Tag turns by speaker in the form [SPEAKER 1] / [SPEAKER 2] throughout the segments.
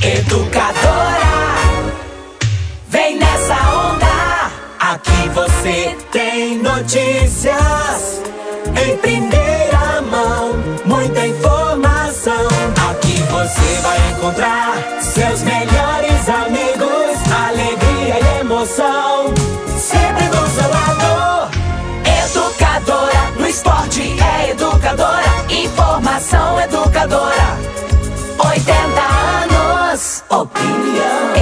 [SPEAKER 1] Educadora, vem nessa onda. Aqui você tem notícias em primeira mão, muita informação. Aqui você vai encontrar seus melhores amigos, alegria e emoção. Sempre do seu lado. Educadora, no esporte é educadora, informação educadora. 80 anos,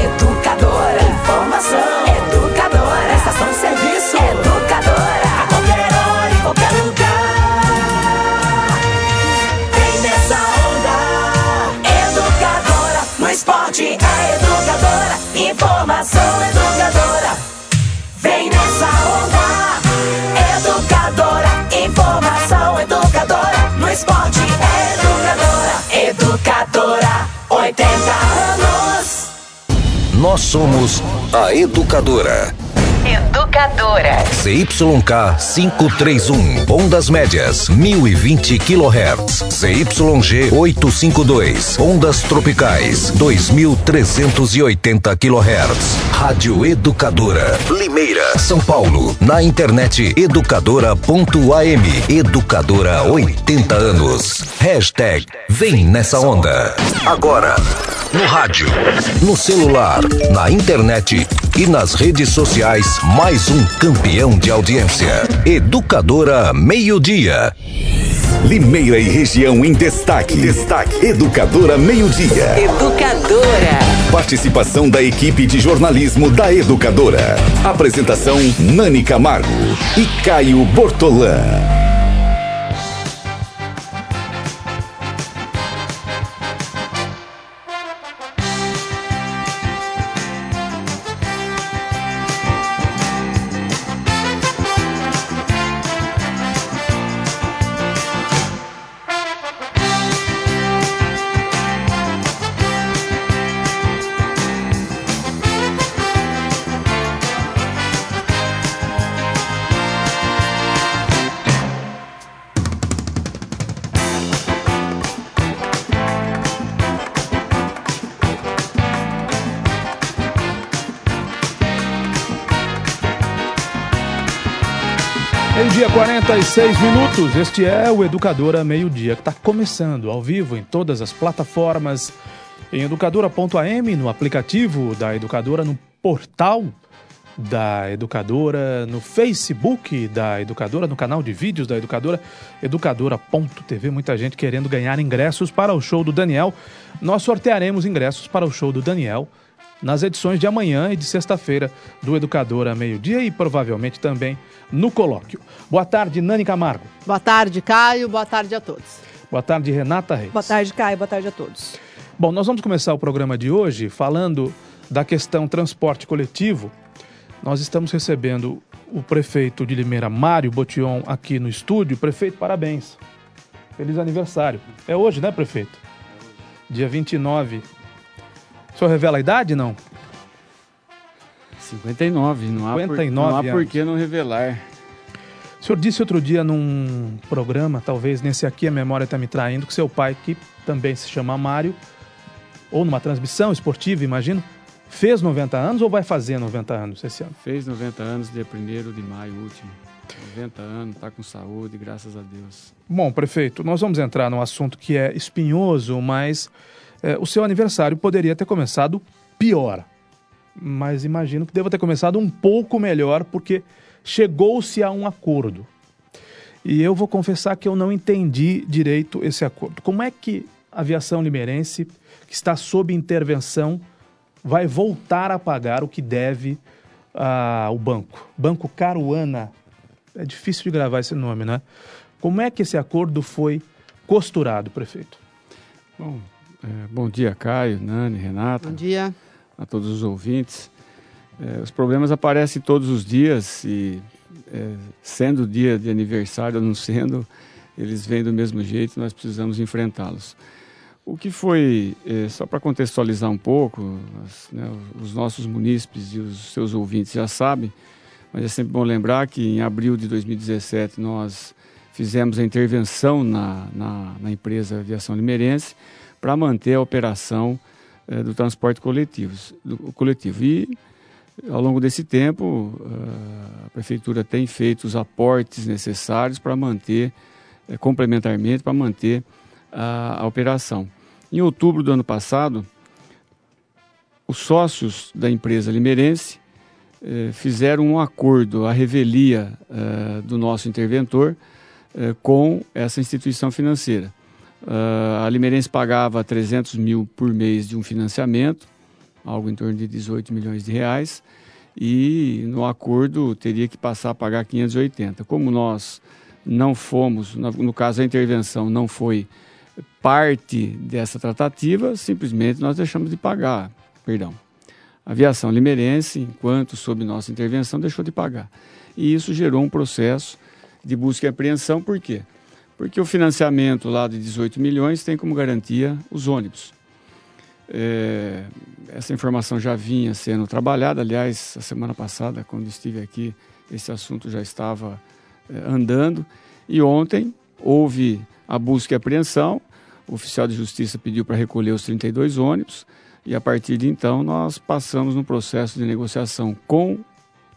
[SPEAKER 2] Nós somos a Educadora.
[SPEAKER 3] Educadora.
[SPEAKER 2] ZYK 531, ondas médias, 1020 kHz. ZYG 852, ondas tropicais, 2380 kHz. Rádio Educadora, Limeira, São Paulo. Na internet educadora.am. Educadora 80 anos. Hashtag Vem nessa onda. Agora, no rádio, no celular, na internet e nas redes sociais, mais um campeão de audiência. Educadora Meio Dia.
[SPEAKER 4] Limeira e região em destaque. Destaque. Educadora Meio Dia.
[SPEAKER 3] Educadora.
[SPEAKER 4] Participação da equipe de jornalismo da Educadora. Apresentação Nani Camargo e Caio Bortolã.
[SPEAKER 5] Meio-dia, 46 minutos. Este é o Educadora Meio-Dia, que está começando ao vivo em todas as plataformas, em educadora.am, no aplicativo da Educadora, no portal da Educadora, no Facebook da Educadora, no canal de vídeos da Educadora, educadora.tv. Muita gente querendo ganhar ingressos para o show do Daniel. Nós sortearemos ingressos para o show do Daniel nas edições de amanhã e de sexta-feira do Educadora Meio-Dia e provavelmente também no colóquio. Boa tarde, Nani Camargo.
[SPEAKER 6] Boa tarde, Caio. Boa tarde a todos.
[SPEAKER 5] Boa tarde, Renata Reis.
[SPEAKER 7] Boa tarde, Caio. Boa tarde a todos.
[SPEAKER 5] Bom, nós vamos começar o programa de hoje falando da questão transporte coletivo. Nós estamos recebendo o prefeito de Limeira, Mário Botion, aqui no estúdio. Prefeito, parabéns. Feliz aniversário. É hoje, né, prefeito? Dia 29. O senhor revela a idade, não?
[SPEAKER 8] 59, não há,
[SPEAKER 5] 59
[SPEAKER 8] por, não há por que não revelar.
[SPEAKER 5] O senhor disse outro dia num programa, talvez nesse aqui a memória está me traindo, que seu pai, que também se chama Mário, ou numa transmissão esportiva, imagino, fez 90 anos ou vai fazer 90 anos esse ano?
[SPEAKER 8] Fez 90 anos dia 1 de maio último. 90 anos, está com saúde, graças a Deus.
[SPEAKER 5] Bom, prefeito, nós vamos entrar num assunto que é espinhoso, mas é, o seu aniversário poderia ter começado pior. Mas imagino que deva ter começado um pouco melhor, porque chegou-se a um acordo. E eu vou confessar que eu não entendi direito esse acordo. Como é que a aviação limeirense, que está sob intervenção, vai voltar a pagar o que deve ao banco? Banco Caruana. É difícil de gravar esse nome, né? Como é que esse acordo foi costurado, prefeito?
[SPEAKER 8] Bom, é, bom dia, Caio, Nani, Renata.
[SPEAKER 6] Bom dia.
[SPEAKER 8] A todos os ouvintes. É, os problemas aparecem todos os dias e, é, sendo dia de aniversário ou não sendo, eles vêm do mesmo jeito, nós precisamos enfrentá-los. O que foi, é, só para contextualizar um pouco, as, né, os nossos munícipes e os seus ouvintes já sabem, mas é sempre bom lembrar que em abril de 2017 nós fizemos a intervenção na, na, na empresa Aviação Limeirense para manter a operação eh, do transporte coletivo, do coletivo. E ao longo desse tempo, ah, a prefeitura tem feito os aportes necessários para manter, eh, complementarmente, para manter a, a operação. Em outubro do ano passado, os sócios da empresa limeirense eh, fizeram um acordo, a revelia eh, do nosso interventor eh, com essa instituição financeira. Uh, a Limeirense pagava 300 mil por mês de um financiamento, algo em torno de 18 milhões de reais, e no acordo teria que passar a pagar 580. Como nós não fomos, no caso a intervenção não foi parte dessa tratativa, simplesmente nós deixamos de pagar, perdão. A aviação limeirense, enquanto sob nossa intervenção, deixou de pagar. E isso gerou um processo de busca e apreensão, por quê? O financiamento lá de 18 milhões tem como garantia os ônibus. É, essa informação já vinha sendo trabalhada, aliás, a semana passada, quando estive aqui, esse assunto já estava é, andando. E ontem houve a busca e apreensão, o oficial de justiça pediu para recolher os 32 ônibus, e a partir de então nós passamos no processo de negociação com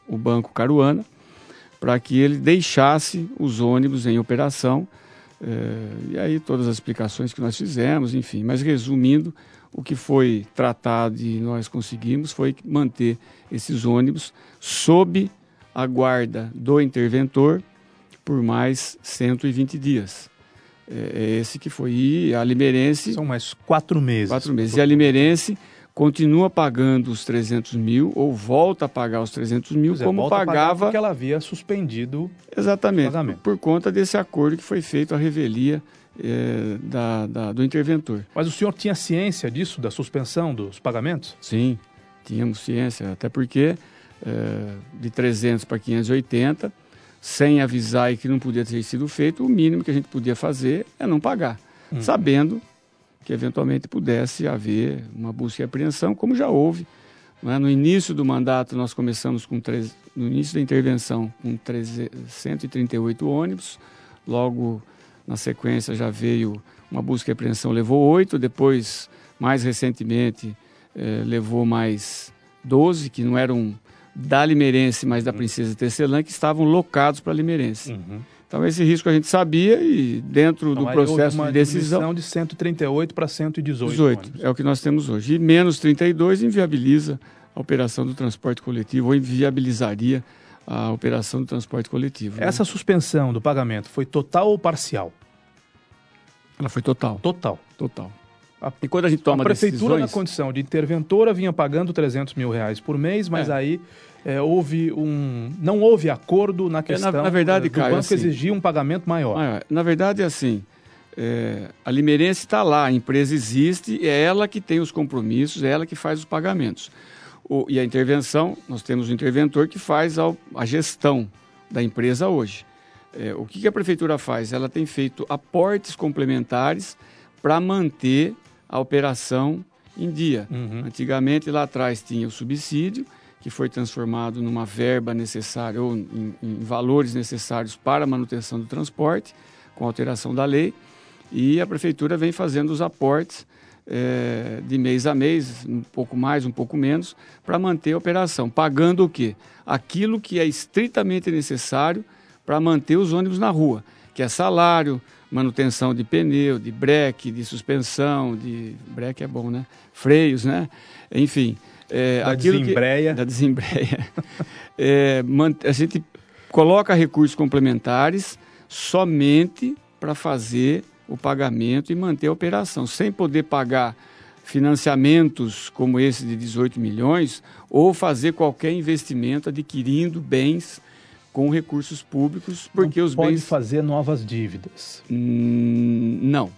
[SPEAKER 8] o Banco Caruana para que ele deixasse os ônibus em operação. É, e aí todas as explicações que nós fizemos, enfim. Mas resumindo, o que foi tratado e nós conseguimos foi manter esses ônibus sob a guarda do interventor por mais 120 dias. É, é esse que foi. E a Limeirense.
[SPEAKER 5] São mais quatro meses.
[SPEAKER 8] Quatro meses. E a Limeirense continua pagando os 300 mil ou volta a pagar os 300 mil
[SPEAKER 5] é,
[SPEAKER 8] como pagava.
[SPEAKER 5] Porque ela havia suspendido
[SPEAKER 8] Exatamente. Por conta desse acordo que foi feito a revelia é, da, da, do interventor.
[SPEAKER 5] Mas o senhor tinha ciência disso, da suspensão dos pagamentos?
[SPEAKER 8] Sim, tínhamos ciência. Até porque é, de 300 para 580, sem avisar e que não podia ter sido feito, o mínimo que a gente podia fazer é não pagar. Hum. Sabendo que eventualmente pudesse haver uma busca e apreensão, como já houve. É? No início do mandato, nós começamos com, treze, no início da intervenção, com 138 ônibus, logo na sequência já veio uma busca e apreensão, levou oito, depois, mais recentemente, eh, levou mais 12, que não eram da Limeirense, mas da Princesa Tecelã, que estavam locados para Limeirense. Uhum. Então, esse risco a gente sabia e dentro então, do processo de decisão.
[SPEAKER 5] de 138 para 118.
[SPEAKER 8] 18, é o que nós temos hoje. E menos 32 inviabiliza a operação do transporte coletivo ou inviabilizaria a operação do transporte coletivo.
[SPEAKER 5] Né? Essa né? suspensão do pagamento foi total ou parcial?
[SPEAKER 8] Ela foi total.
[SPEAKER 5] Total.
[SPEAKER 8] Total. A, e quando a gente toma
[SPEAKER 5] a prefeitura
[SPEAKER 8] decisões...
[SPEAKER 5] na condição de interventora vinha pagando 300 mil reais por mês, mas é. aí é, houve um, não houve acordo na questão é, na, na verdade, do Caio, banco assim, exigir um pagamento maior. maior.
[SPEAKER 8] Na verdade, é assim, é, a Limeirense está lá, a empresa existe, é ela que tem os compromissos, é ela que faz os pagamentos. O, e a intervenção, nós temos um interventor que faz a, a gestão da empresa hoje. É, o que, que a prefeitura faz? Ela tem feito aportes complementares para manter a operação em dia. Uhum. Antigamente, lá atrás, tinha o subsídio, que foi transformado numa verba necessária ou em, em, valores necessários para a manutenção do transporte, com alteração da lei, e a prefeitura vem fazendo os aportes é, de mês a mês, um pouco mais, um pouco menos, para manter a operação, pagando o quê? Aquilo que é estritamente necessário para manter os ônibus na rua, que é salário, manutenção de pneu, de breque, de suspensão, de breque é bom, né? Freios, né? Enfim,
[SPEAKER 5] é, da desembreia.
[SPEAKER 8] Que, da desembreia. é, a gente coloca recursos complementares somente para fazer o pagamento e manter a operação, sem poder pagar financiamentos como esse de 18 milhões ou fazer qualquer investimento adquirindo bens com recursos públicos, porque
[SPEAKER 5] não
[SPEAKER 8] os
[SPEAKER 5] pode
[SPEAKER 8] bens
[SPEAKER 5] fazer novas dívidas.
[SPEAKER 8] Hum, não.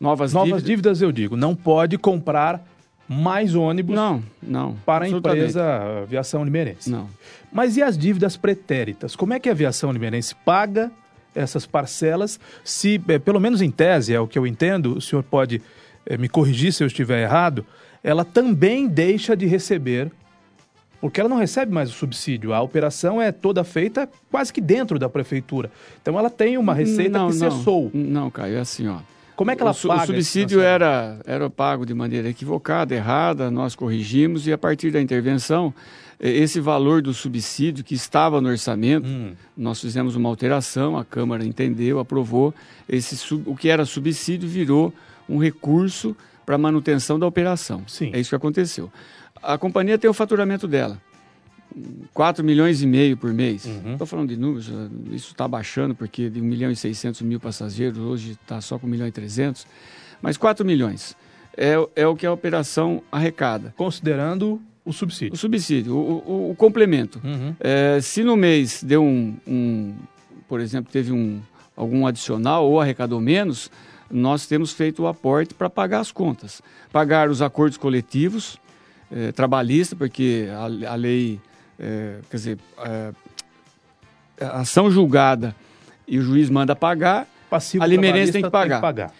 [SPEAKER 5] Novas, novas dívidas... dívidas eu digo, não pode comprar mais ônibus
[SPEAKER 8] não, não,
[SPEAKER 5] para a empresa Aviação Limeirense.
[SPEAKER 8] Não.
[SPEAKER 5] Mas e as dívidas pretéritas? Como é que a Aviação Limeirense paga essas parcelas se, é, pelo menos em tese, é o que eu entendo, o senhor pode é, me corrigir se eu estiver errado, ela também deixa de receber, porque ela não recebe mais o subsídio. A operação é toda feita quase que dentro da prefeitura. Então ela tem uma receita
[SPEAKER 8] não,
[SPEAKER 5] que
[SPEAKER 8] não,
[SPEAKER 5] cessou.
[SPEAKER 8] Não, Caio, é assim, ó.
[SPEAKER 5] Como é que ela
[SPEAKER 8] o,
[SPEAKER 5] paga
[SPEAKER 8] o subsídio era, era pago de maneira equivocada, errada, nós corrigimos e a partir da intervenção, eh, esse valor do subsídio que estava no orçamento,
[SPEAKER 5] Hum.
[SPEAKER 8] nós fizemos uma alteração, a Câmara entendeu, aprovou, esse o que era subsídio virou um recurso para manutenção da operação.
[SPEAKER 5] Sim.
[SPEAKER 8] É isso que aconteceu. A companhia tem o faturamento dela. 4 milhões e meio por mês.
[SPEAKER 5] Uhum.
[SPEAKER 8] Estou falando de números, isso está baixando, porque de 1 milhão e 600 mil passageiros, hoje está só com 1 milhão e 300. Mas 4 milhões é, é o que a operação arrecada.
[SPEAKER 5] Considerando o
[SPEAKER 8] O
[SPEAKER 5] subsídio.
[SPEAKER 8] subsídio, o, o- o complemento.
[SPEAKER 5] Uhum.
[SPEAKER 8] É, se no mês deu um, um- por exemplo, teve um, algum adicional ou arrecadou menos, nós temos feito o aporte para pagar as contas. Pagar os acordos coletivos, eh, trabalhistas, porque a, a lei, eh, quer dizer, eh, a ação julgada e o juiz manda pagar
[SPEAKER 5] Passivo
[SPEAKER 8] A Limeirense tem
[SPEAKER 5] trabalhista
[SPEAKER 8] que pagar.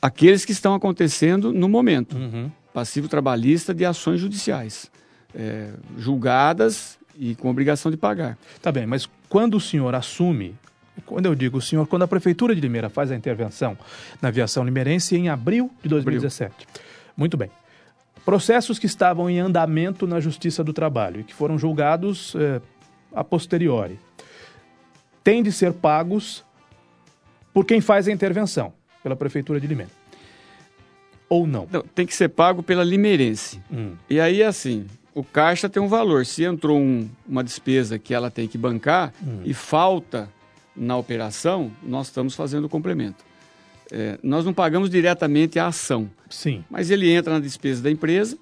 [SPEAKER 8] aqueles que estão acontecendo no momento.
[SPEAKER 5] Uhum.
[SPEAKER 8] passivo trabalhista de ações judiciais, eh, julgadas e com obrigação de pagar.
[SPEAKER 5] Tá bem, mas quando o senhor assume, quando eu digo o senhor, quando a Prefeitura de Limeira faz a intervenção na aviação limeirense em abril de 2017. Muito bem. Processos que estavam em andamento na Justiça do Trabalho e que foram julgados eh, a posteriori têm de ser pagos por quem faz a intervenção, pela Prefeitura de Limeira. Ou não?
[SPEAKER 8] Não, tem que ser pago pela limeirense.
[SPEAKER 5] Hum.
[SPEAKER 8] E aí, assim, o caixa tem um valor. Se entrou um- uma despesa que ela tem que bancar e falta na operação, nós estamos fazendo o complemento. Eh, nós não pagamos diretamente a ação.
[SPEAKER 5] Sim.
[SPEAKER 8] Mas ele entra na despesa da empresa,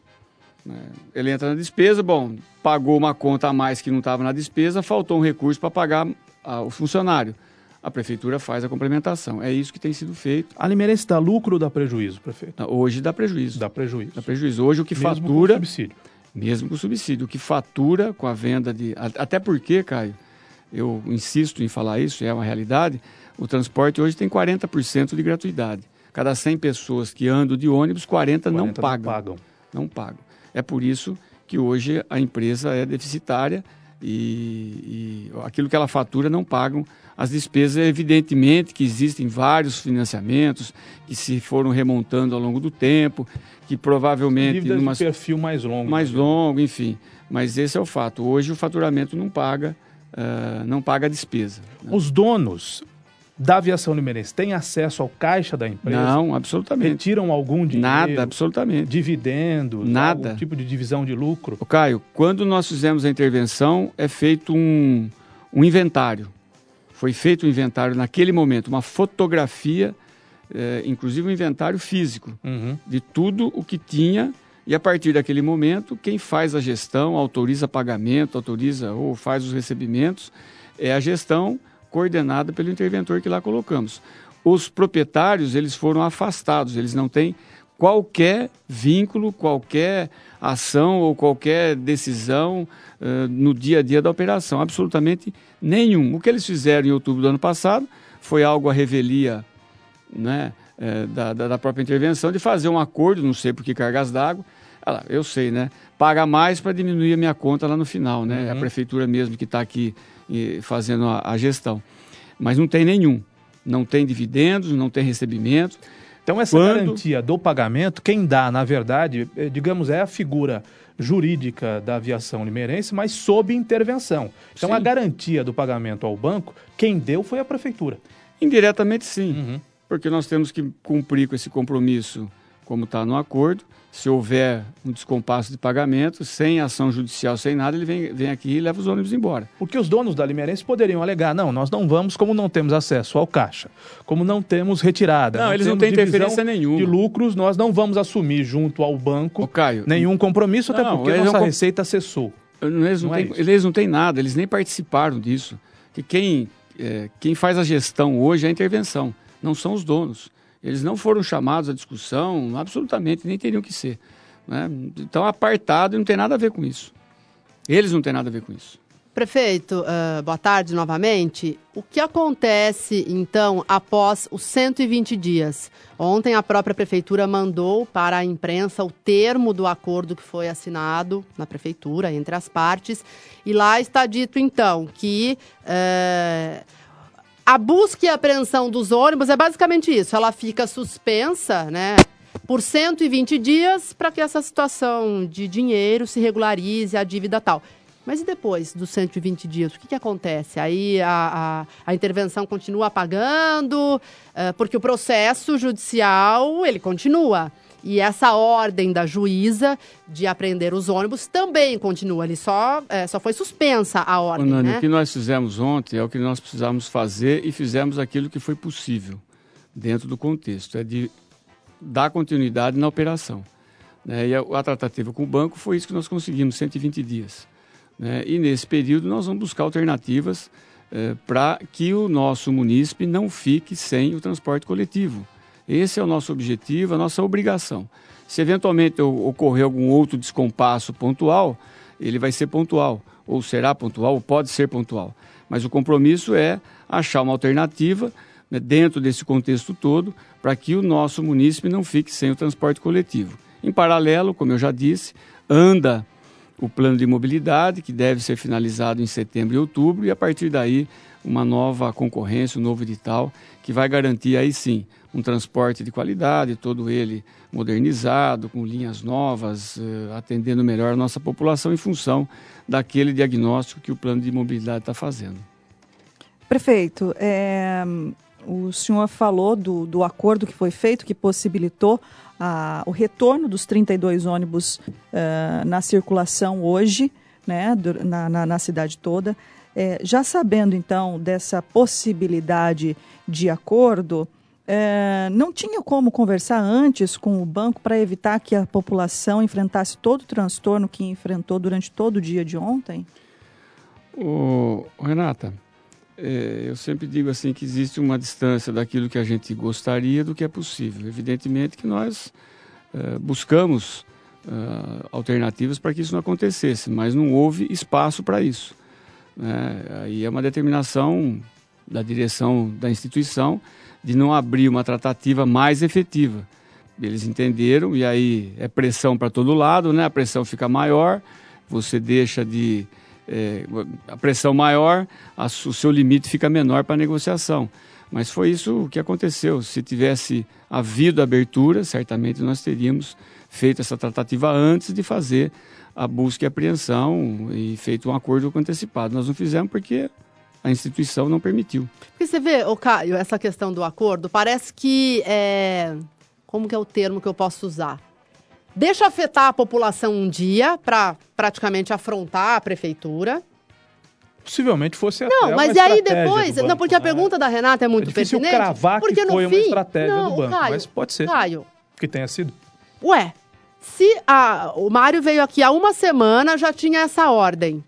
[SPEAKER 8] né? ele entra na despesa, bom, pagou uma conta a mais que não estava na despesa, faltou um recurso para pagar ah, o funcionário. A prefeitura faz a complementação. É isso que tem sido feito.
[SPEAKER 5] A Limeirense dá lucro ou dá prejuízo, prefeito?
[SPEAKER 8] Hoje dá prejuízo.
[SPEAKER 5] Dá prejuízo.
[SPEAKER 8] Dá prejuízo. Hoje o que
[SPEAKER 5] Mesmo com
[SPEAKER 8] fatura,
[SPEAKER 5] subsídio.
[SPEAKER 8] mesmo com subsídio, o que fatura com a venda de. a- Até porque, Caio, eu insisto em falar isso, é uma realidade, o transporte hoje tem 40% de gratuidade. Cada 100 pessoas que andam de ônibus, 40, não
[SPEAKER 5] 40
[SPEAKER 8] pagam.
[SPEAKER 5] pagam.
[SPEAKER 8] não pagam. É por isso que hoje a empresa é deficitária e, e aquilo que ela fatura não pagam as despesas. Evidentemente que existem vários financiamentos que se foram remontando ao longo do tempo, que provavelmente
[SPEAKER 5] Dívidas
[SPEAKER 8] numa
[SPEAKER 5] de perfil mais longo.
[SPEAKER 8] mais
[SPEAKER 5] né?
[SPEAKER 8] longo, enfim. Mas esse é o fato. Hoje o faturamento não paga, ah, não paga a despesa.
[SPEAKER 5] Os donos da aviação limeirense têm acesso ao caixa da empresa?
[SPEAKER 8] Não, absolutamente.
[SPEAKER 5] Retiram algum dinheiro?
[SPEAKER 8] Nada, absolutamente.
[SPEAKER 5] Dividendos?
[SPEAKER 8] Nada.
[SPEAKER 5] Algum tipo de divisão de lucro?
[SPEAKER 8] Ô, Caio, quando nós fizemos a intervenção, é feito um, um inventário. Foi feito um inventário naquele momento, uma fotografia, eh, inclusive um inventário físico,
[SPEAKER 5] Uhum.
[SPEAKER 8] de tudo o que tinha. E a partir daquele momento, quem faz a gestão, autoriza pagamento, autoriza ou faz os recebimentos, é a gestão coordenada pelo interventor que lá colocamos. Os proprietários, eles foram afastados, eles não têm qualquer vínculo, qualquer ação ou qualquer decisão eh, no dia a dia da operação, absolutamente nenhum. O que eles fizeram em outubro do ano passado foi algo a revelia né, eh, da, da, própria intervenção de fazer um acordo, não sei por que cargas d'água, Ah eu sei, né? Paga mais para diminuir a minha conta lá no final, né? É a prefeitura mesmo que está aqui fazendo a, a gestão. Mas não tem nenhum. Não tem dividendos, não tem recebimento.
[SPEAKER 5] Então, essa
[SPEAKER 8] Quando-
[SPEAKER 5] garantia do pagamento, quem dá, na verdade, eh, digamos, é a figura jurídica da aviação limeirense, mas sob intervenção. Então,
[SPEAKER 8] Sim.
[SPEAKER 5] a garantia do pagamento ao banco, quem deu foi a prefeitura.
[SPEAKER 8] Indiretamente, sim.
[SPEAKER 5] Uhum.
[SPEAKER 8] Porque nós temos que cumprir com esse compromisso, como está no acordo. Se houver um descompasso de pagamento, sem ação judicial, sem nada, ele vem, vem aqui e leva os ônibus embora.
[SPEAKER 5] Porque os donos da Limeirense poderiam alegar, não, nós não vamos como não temos acesso ao caixa, como não temos retirada.
[SPEAKER 8] Não, eles não têm interferência nenhuma.
[SPEAKER 5] De lucros, nós não vamos assumir junto ao banco
[SPEAKER 8] Ô, Caio,
[SPEAKER 5] nenhum compromisso, até
[SPEAKER 8] Não,
[SPEAKER 5] porque
[SPEAKER 8] eles
[SPEAKER 5] nossa
[SPEAKER 8] não
[SPEAKER 5] receita cessou.
[SPEAKER 8] Eles não,
[SPEAKER 5] Não é
[SPEAKER 8] têm,
[SPEAKER 5] isso.
[SPEAKER 8] eles não têm nada, eles nem participaram disso. Que quem, é, quem faz a gestão hoje é a intervenção, não são os donos. Eles não foram chamados à discussão, absolutamente, nem teriam que ser. Né? Então, apartado e não tem nada a ver com isso. Eles não têm nada a ver com isso.
[SPEAKER 6] Prefeito, ah, boa tarde novamente. O que acontece, então, após os 120 dias? Ontem a própria prefeitura mandou para a imprensa o termo do acordo que foi assinado na prefeitura, entre as partes, e lá está dito, então, que eh, a busca e apreensão dos ônibus é basicamente isso. Ela fica suspensa, né? Por 120 dias para que essa situação de dinheiro se regularize, a dívida tal. Mas e depois dos 120 dias, o que, que acontece? Aí a, a, a intervenção continua pagando, eh, porque o processo judicial, ele continua. E essa ordem da juíza de apreender os ônibus também continua. Ele só, eh, só foi suspensa a
[SPEAKER 8] Ô,
[SPEAKER 6] ordem,
[SPEAKER 8] Nani,
[SPEAKER 6] né?
[SPEAKER 8] o que nós fizemos ontem é o que nós precisávamos fazer e fizemos aquilo que foi possível dentro do contexto, é de dar continuidade na operação. né? E a, a tratativa com o banco foi isso que nós conseguimos, 120 dias. né? E nesse período nós vamos buscar alternativas para que o nosso munícipe não fique sem o transporte coletivo. Esse é o nosso objetivo, a nossa obrigação. Se eventualmente ocorrer algum outro descompasso pontual, ele vai ser pontual, ou será pontual, ou pode ser pontual. Mas o compromisso é achar uma alternativa né, dentro desse contexto todo para que o nosso munícipe não fique sem o transporte coletivo. Em paralelo, como eu já disse, anda o plano de mobilidade, que deve ser finalizado em setembro e outubro, e a partir daí uma nova concorrência, um novo edital, que vai garantir aí sim um transporte de qualidade, todo ele modernizado, com linhas novas, eh, atendendo melhor a nossa população em função daquele diagnóstico que o plano de mobilidade está fazendo.
[SPEAKER 7] Prefeito, é, o senhor falou do, do acordo que foi feito, que possibilitou a- o retorno dos 32 ônibus eh, na circulação hoje, né, na, na- na cidade toda. É, já sabendo, então, dessa possibilidade de acordo, é, não tinha como conversar antes com o banco para evitar que a população enfrentasse todo o transtorno que enfrentou durante todo o dia de ontem?
[SPEAKER 8] Renata, é, eu sempre digo assim que existe uma distância daquilo que a gente gostaria do que é possível. Evidentemente que nós é, buscamos é, alternativas para que isso não acontecesse, mas não houve espaço para isso. né? Aí é uma determinação da direção da instituição de não abrir uma tratativa mais efetiva. Eles entenderam e aí é pressão para todo lado, né? A pressão fica maior, você deixa de é, a pressão maior, a o seu limite fica menor para a negociação. Mas foi isso que aconteceu. Se tivesse havido abertura, certamente nós teríamos feito essa tratativa antes de fazer a busca e apreensão e feito um acordo antecipado. Nós não fizemos porque a instituição não permitiu.
[SPEAKER 6] Porque você vê, ô Caio, essa questão do acordo, parece que é. Como que é o termo que eu posso usar? Deixa afetar a população um dia para praticamente afrontar a prefeitura.
[SPEAKER 5] Possivelmente fosse até
[SPEAKER 6] Não,
[SPEAKER 5] uma
[SPEAKER 6] mas e aí depois.
[SPEAKER 5] banco,
[SPEAKER 6] não, porque a
[SPEAKER 5] né?
[SPEAKER 6] pergunta da Renata é muito
[SPEAKER 5] É difícil
[SPEAKER 6] pertinente.
[SPEAKER 5] cravar que
[SPEAKER 6] porque no
[SPEAKER 5] foi uma
[SPEAKER 6] fim,
[SPEAKER 5] estratégia
[SPEAKER 6] não,
[SPEAKER 5] do banco,
[SPEAKER 6] Caio,
[SPEAKER 5] mas pode ser.
[SPEAKER 6] Caio,
[SPEAKER 5] Que tenha sido.
[SPEAKER 6] Ué, se a- o Mário veio aqui há uma semana, já tinha essa ordem.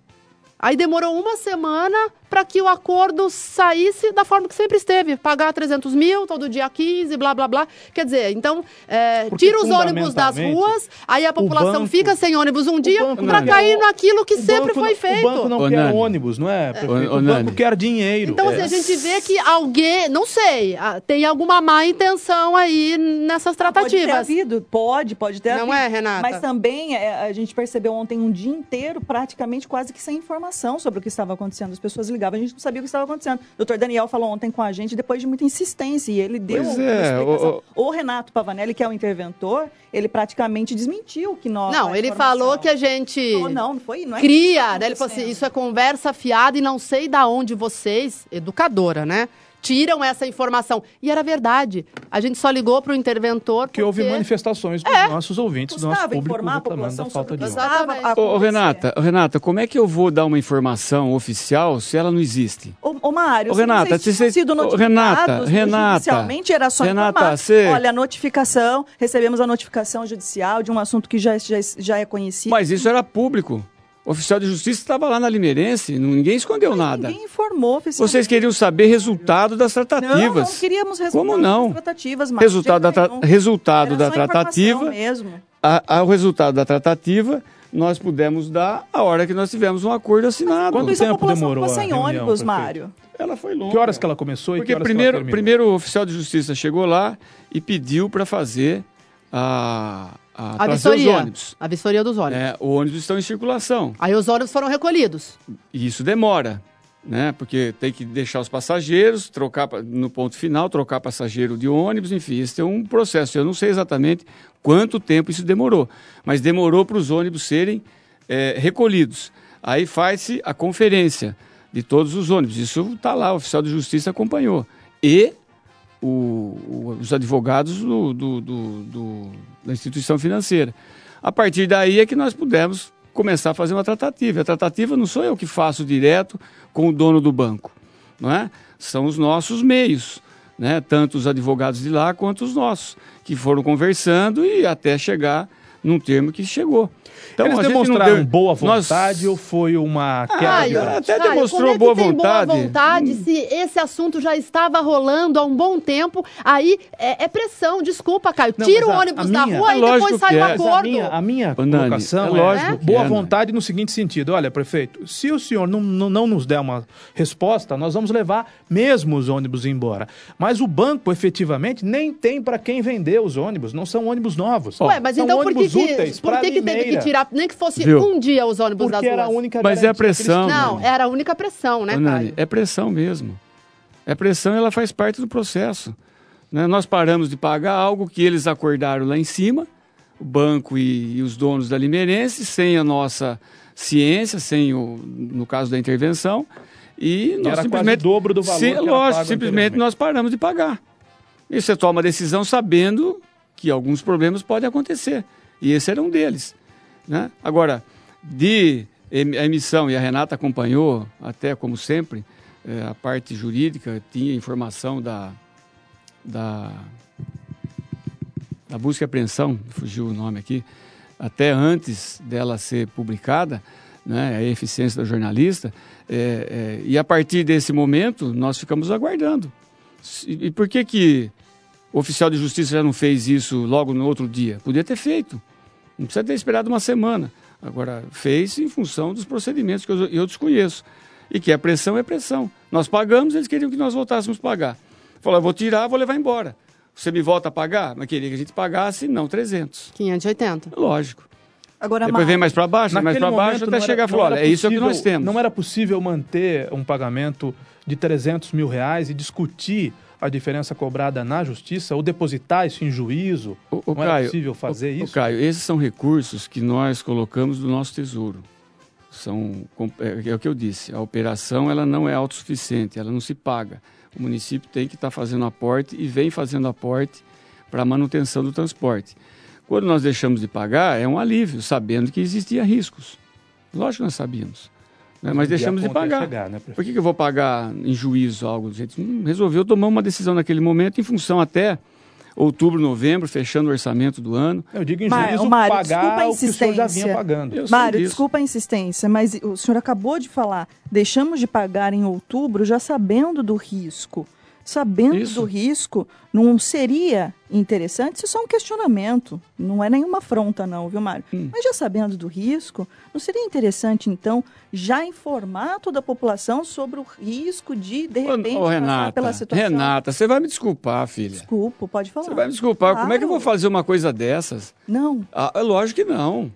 [SPEAKER 6] Aí demorou uma semana para que o acordo saísse da forma que sempre esteve. Pagar 300 mil, todo dia 15, blá, blá, blá. Quer dizer, então, é, tira os ônibus das ruas, aí a população
[SPEAKER 5] banco-
[SPEAKER 6] fica sem ônibus um dia para
[SPEAKER 8] não
[SPEAKER 6] cair naquilo que
[SPEAKER 5] O
[SPEAKER 6] sempre foi
[SPEAKER 5] não-
[SPEAKER 6] feito.
[SPEAKER 5] O banco não quer
[SPEAKER 8] Nani.
[SPEAKER 5] ônibus, não é? prefeito?
[SPEAKER 8] Ô, ô,
[SPEAKER 5] o banco
[SPEAKER 8] Nani.
[SPEAKER 5] quer dinheiro.
[SPEAKER 6] Então,
[SPEAKER 5] É.
[SPEAKER 6] assim, a gente vê que alguém, não sei, ah, tem alguma má intenção aí nessas
[SPEAKER 7] Pode ter
[SPEAKER 6] tratativas.
[SPEAKER 7] havido, pode, pode ter
[SPEAKER 6] Não
[SPEAKER 7] havido.
[SPEAKER 6] é, Renata?
[SPEAKER 7] Mas também é, a gente percebeu ontem um dia inteiro, praticamente quase que sem informação sobre o que estava acontecendo. As pessoas a gente não sabia o que estava acontecendo. O doutor Daniel falou ontem com a gente, depois de muita insistência, e ele deu
[SPEAKER 8] Pois
[SPEAKER 7] uma
[SPEAKER 8] é,
[SPEAKER 7] explicação. O, Renato Pavanelli, que é o interventor, ele praticamente desmentiu que nós.
[SPEAKER 6] Não, ele falou que a gente
[SPEAKER 7] Falou, não, não foi, não é
[SPEAKER 6] cria,
[SPEAKER 7] tá
[SPEAKER 6] né? Ele falou assim, isso é conversa fiada e não sei da onde vocês, educadora, né? Tiram essa informação. E era verdade. A gente só ligou pro interventor
[SPEAKER 5] Que houve
[SPEAKER 6] porque-
[SPEAKER 5] manifestações dos nossos ouvintes, do nosso
[SPEAKER 7] Custava
[SPEAKER 5] público
[SPEAKER 7] informar a
[SPEAKER 5] reclamando da
[SPEAKER 7] população
[SPEAKER 5] falta
[SPEAKER 7] sobre
[SPEAKER 5] de
[SPEAKER 7] o
[SPEAKER 8] Ô. Renata, ô, Renata, como é que eu vou dar uma informação oficial se ela não existe?
[SPEAKER 7] Ô, ô Mário,
[SPEAKER 8] Ô, Renata, se vocês-
[SPEAKER 7] sido
[SPEAKER 8] Renata, Renata,
[SPEAKER 7] judicialmente, era só
[SPEAKER 8] Renata,
[SPEAKER 7] informar.
[SPEAKER 8] você-
[SPEAKER 7] Olha, a notificação, recebemos a notificação judicial de um assunto que já, já, já é conhecido.
[SPEAKER 8] Mas isso era público. O oficial de justiça estava lá na Limeirense, não- ninguém escondeu nada.
[SPEAKER 7] Ninguém informou oficialmente.
[SPEAKER 8] Vocês queriam saber resultado das
[SPEAKER 7] Não,
[SPEAKER 8] tratativas.
[SPEAKER 7] não queríamos resultado
[SPEAKER 8] Como não?
[SPEAKER 7] das tratativas, Mário,
[SPEAKER 8] Resultado da, tra- resultado da tratativa.
[SPEAKER 7] mesmo.
[SPEAKER 8] A, a- o resultado da tratativa nós pudemos dar a hora que nós tivemos um acordo assinado.
[SPEAKER 5] Quanto
[SPEAKER 7] Quando isso a
[SPEAKER 5] tempo
[SPEAKER 7] população
[SPEAKER 5] demorou
[SPEAKER 7] ficou
[SPEAKER 5] a
[SPEAKER 7] sem
[SPEAKER 5] reunião,
[SPEAKER 7] ônibus? Mário.
[SPEAKER 8] Ela foi longa.
[SPEAKER 5] Que horas que ela começou e
[SPEAKER 8] Porque
[SPEAKER 5] que horas
[SPEAKER 8] primeiro,
[SPEAKER 5] que ela terminou?
[SPEAKER 8] primeiro o oficial de justiça chegou lá e pediu para fazer a, a,
[SPEAKER 6] A
[SPEAKER 8] trazer os
[SPEAKER 6] vistoria.
[SPEAKER 8] ônibus.
[SPEAKER 6] A vistoria dos ônibus.
[SPEAKER 8] É, o ônibus estão em circulação
[SPEAKER 6] Aí os ônibus foram recolhidos.
[SPEAKER 8] e isso demora. né? Porque tem que deixar os passageiros, trocar no ponto final, trocar passageiro de ônibus, enfim, esse é um processo. Eu não sei exatamente quanto tempo isso demorou, mas demorou para os ônibus serem eh, recolhidos. Aí faz-se a conferência de todos os ônibus. Isso está lá, o oficial de justiça acompanhou. E o- os advogados do- do- do- do- da instituição financeira. A partir daí é que nós pudemos começar a fazer uma tratativa. A tratativa não sou eu que faço direto com o dono do banco, não é? São os nossos meios, né? Tanto os advogados de lá quanto os nossos, que foram conversando e até chegar num termo que chegou. Então,
[SPEAKER 5] Eles
[SPEAKER 8] a gente não
[SPEAKER 5] demonstraram
[SPEAKER 8] deu-
[SPEAKER 5] boa
[SPEAKER 8] nós-
[SPEAKER 5] vontade ou foi uma queda
[SPEAKER 8] Ah,
[SPEAKER 5] de braço?
[SPEAKER 8] até demonstrou
[SPEAKER 6] é que
[SPEAKER 8] boa
[SPEAKER 6] tem
[SPEAKER 8] vontade.
[SPEAKER 6] boa vontade se esse assunto já estava rolando há um bom tempo? Aí é, é pressão, desculpa, Caio.
[SPEAKER 5] Não,
[SPEAKER 6] Tira o
[SPEAKER 5] a-
[SPEAKER 6] ônibus
[SPEAKER 5] a
[SPEAKER 6] da
[SPEAKER 5] minha-
[SPEAKER 6] rua
[SPEAKER 8] É
[SPEAKER 6] e depois sai o
[SPEAKER 8] é.
[SPEAKER 5] Mas a
[SPEAKER 6] acordo.
[SPEAKER 5] minha, a minha
[SPEAKER 8] Ô, Nani,
[SPEAKER 5] colocação
[SPEAKER 8] é
[SPEAKER 5] é,
[SPEAKER 8] lógico
[SPEAKER 5] boa
[SPEAKER 8] é, Nani.
[SPEAKER 5] vontade no seguinte sentido. Olha, prefeito, se o senhor não, não, não nos der uma resposta, nós vamos levar mesmo os ônibus embora. Mas o banco, efetivamente, nem tem para quem vender os ônibus. Não são ônibus novos.
[SPEAKER 6] Ué, mas
[SPEAKER 5] são
[SPEAKER 6] então por que,
[SPEAKER 5] úteis
[SPEAKER 6] por que, que teve que tirar, nem que fosse
[SPEAKER 8] Viu?
[SPEAKER 6] um dia os ônibus das
[SPEAKER 5] Porque era a
[SPEAKER 6] ruas?
[SPEAKER 5] única
[SPEAKER 8] Mas é pressão.
[SPEAKER 6] Não,
[SPEAKER 8] Nani.
[SPEAKER 6] era a única pressão, né,
[SPEAKER 8] Nani, é pressão mesmo. É pressão e ela faz parte do processo. né? Nós paramos de pagar algo que eles acordaram lá em cima, o banco e, e os donos da Limeirense, sem a nossa ciência, sem o, no caso da intervenção, e nós
[SPEAKER 5] era quase
[SPEAKER 8] simplesmente...
[SPEAKER 5] o dobro do valor
[SPEAKER 8] Sim,
[SPEAKER 5] que era
[SPEAKER 8] lógico,
[SPEAKER 5] pago
[SPEAKER 8] simplesmente nós paramos de pagar. E você toma a decisão sabendo que alguns problemas podem acontecer. E esse era um deles. Né? Agora, de a emissão, e a Renata acompanhou, até como sempre, eh, a parte jurídica, tinha informação da, da, da busca e apreensão, fugiu o nome aqui, até antes dela ser publicada, né, a eficiência da jornalista, eh, eh, e a partir desse momento nós ficamos aguardando. E por que que o oficial de justiça já não fez isso logo no outro dia? Podia ter feito. Não precisa ter esperado uma semana. Agora, fez em função dos procedimentos que eu, eu desconheço. E que a pressão é pressão. Nós pagamos, eles queriam que nós voltássemos a pagar. Falou, eu vou tirar, vou levar embora. Você me volta a pagar? Mas queria que a gente pagasse, não 300.
[SPEAKER 6] 580.
[SPEAKER 8] Lógico.
[SPEAKER 7] Agora,
[SPEAKER 8] Depois vem mais para baixo, vem mais para baixo, até
[SPEAKER 5] não
[SPEAKER 8] chegar e
[SPEAKER 5] era-
[SPEAKER 8] falar, olha,
[SPEAKER 5] era
[SPEAKER 8] é isso que nós temos.
[SPEAKER 5] Não era possível manter um pagamento de 300 mil reais e discutir a diferença cobrada na justiça ou depositar isso em juízo?
[SPEAKER 8] O, o
[SPEAKER 5] não era
[SPEAKER 8] Caio,
[SPEAKER 5] possível fazer
[SPEAKER 8] o, o
[SPEAKER 5] isso?
[SPEAKER 8] Caio, esses são recursos que nós colocamos do nosso tesouro. São, é, é o que eu disse, a operação ela não é autossuficiente, ela não se paga. O município tem que estar fazendo aporte e vem fazendo aporte para a manutenção do transporte. Quando nós deixamos de pagar, é um alívio, sabendo que existia riscos. Lógico que nós sabíamos. Né? Mas deixamos de pagar.
[SPEAKER 5] chegar, né?
[SPEAKER 8] Por que, que eu vou pagar em juízo algo do jeito? Hum, resolveu tomar uma decisão naquele momento, em função até outubro, novembro, fechando o orçamento do ano.
[SPEAKER 5] Eu digo em
[SPEAKER 7] Mário,
[SPEAKER 5] juízo
[SPEAKER 7] Mário, desculpa a
[SPEAKER 5] pagar o que o senhor já
[SPEAKER 7] insistência.
[SPEAKER 5] vinha pagando.
[SPEAKER 8] Eu
[SPEAKER 7] Mário, desculpa a insistência, mas o senhor acabou de falar, deixamos de pagar em outubro já sabendo do risco. Sabendo
[SPEAKER 8] Isso.
[SPEAKER 7] do risco, não seria interessante? Isso é só um questionamento, não é nenhuma afronta não, viu, Mário?
[SPEAKER 8] Hum.
[SPEAKER 7] Mas já sabendo do risco, não seria interessante, então, já informar toda a população sobre o risco de, de
[SPEAKER 8] Ô,
[SPEAKER 7] repente,
[SPEAKER 8] ô,
[SPEAKER 7] passar
[SPEAKER 8] Renata,
[SPEAKER 7] pela situação?
[SPEAKER 8] Renata, você vai me desculpar, filha.
[SPEAKER 7] Desculpa, pode falar.
[SPEAKER 8] Você vai me desculpar. Como é que eu vou
[SPEAKER 7] Claro.
[SPEAKER 8] fazer uma coisa dessas?
[SPEAKER 7] Não,
[SPEAKER 8] Ah, é lógico que não.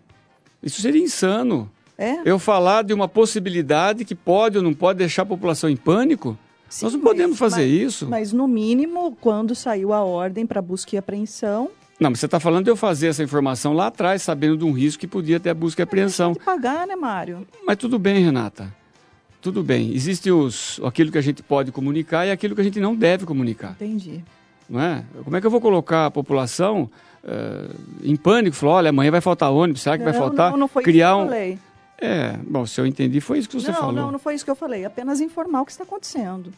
[SPEAKER 8] Isso seria insano.
[SPEAKER 7] é?
[SPEAKER 8] Eu falar de uma possibilidade que pode ou não pode deixar a população em pânico?
[SPEAKER 7] Sim,
[SPEAKER 8] Nós não
[SPEAKER 7] mas-
[SPEAKER 8] podemos fazer
[SPEAKER 7] mas-
[SPEAKER 8] isso.
[SPEAKER 7] Mas, no mínimo, quando saiu a ordem para busca e apreensão,
[SPEAKER 8] Não, mas você está falando de eu fazer essa informação lá atrás, sabendo de um risco que podia ter a busca e apreensão.
[SPEAKER 7] tem que pagar, né, Mário?
[SPEAKER 8] Mas tudo bem, Renata. Tudo bem. Existe os, aquilo que a gente pode comunicar e aquilo que a gente não deve comunicar.
[SPEAKER 7] Entendi.
[SPEAKER 8] Não é? Como é que eu vou colocar a população eh, em pânico? Falar, olha, amanhã vai faltar ônibus, será que vai
[SPEAKER 7] Não,
[SPEAKER 8] faltar?
[SPEAKER 7] Não, não foi
[SPEAKER 8] Criar
[SPEAKER 7] isso que
[SPEAKER 8] um.
[SPEAKER 7] eu falei.
[SPEAKER 8] É, bom, se eu entendi, foi isso que você
[SPEAKER 7] não,
[SPEAKER 8] falou.
[SPEAKER 7] não, não foi isso que eu falei. Apenas informar o que está acontecendo.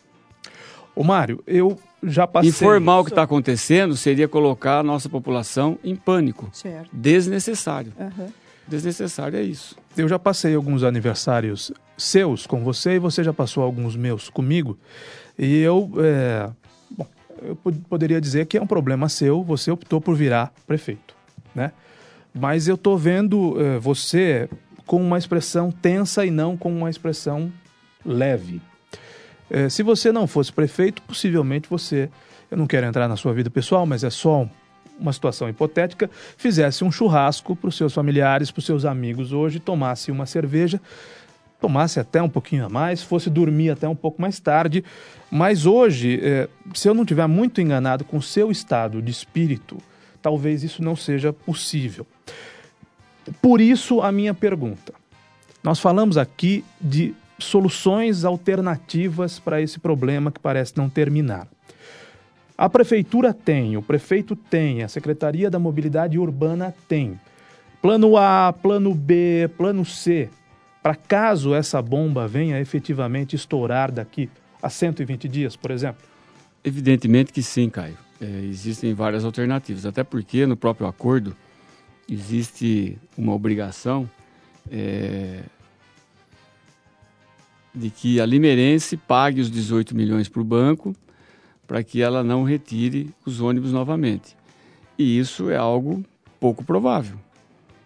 [SPEAKER 5] Ô, Mário, eu já passei...
[SPEAKER 8] Informar o que está acontecendo seria colocar a nossa população em pânico.
[SPEAKER 7] Certo.
[SPEAKER 8] Desnecessário.
[SPEAKER 7] Aham.
[SPEAKER 8] Desnecessário é isso.
[SPEAKER 5] Eu já passei alguns aniversários seus com você e você já passou alguns meus comigo. E eu, é, bom, eu pod- poderia dizer que é um problema seu, você optou por virar prefeito, né? Mas eu tô vendo é, você com uma expressão tensa e não com uma expressão leve. É, se você não fosse prefeito, possivelmente você, eu não quero entrar na sua vida pessoal, mas é só um- uma situação hipotética, fizesse um churrasco para os seus familiares, para os seus amigos hoje, tomasse uma cerveja, tomasse até um pouquinho a mais, fosse dormir até um pouco mais tarde. Mas hoje, eh, se eu não tiver muito enganado com o seu estado de espírito, talvez isso não seja possível. Por isso, a minha pergunta. Nós falamos aqui de soluções alternativas para esse problema que parece não terminar. A prefeitura tem, o prefeito tem, a Secretaria da Mobilidade Urbana tem. Plano A, plano B, plano C, para caso essa bomba venha efetivamente estourar daqui a 120 dias, por exemplo?
[SPEAKER 8] Evidentemente que sim, Caio. É, existem várias alternativas, até porque no próprio acordo existe uma obrigação é, de que a Limeirense pague os 18 milhões para o banco para que ela não retire os ônibus novamente. E isso é algo pouco provável.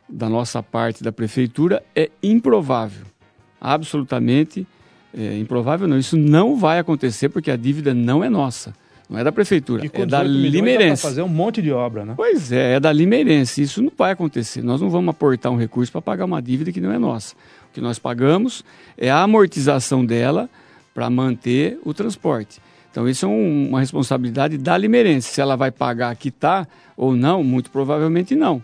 [SPEAKER 8] Da nossa parte da prefeitura é improvável, absolutamente é, improvável não. Isso não vai acontecer porque a dívida não é nossa. Não é da prefeitura, é da Limeirense.
[SPEAKER 5] fazer um monte de obra, né?
[SPEAKER 8] Pois é, é da Limeirense. Isso não vai acontecer. Nós não vamos aportar um recurso para pagar uma dívida que não é nossa. O que nós pagamos é a amortização dela para manter o transporte. Então, isso é um, uma responsabilidade da Limeirense. Se ela vai pagar, quitar ou não, muito provavelmente não.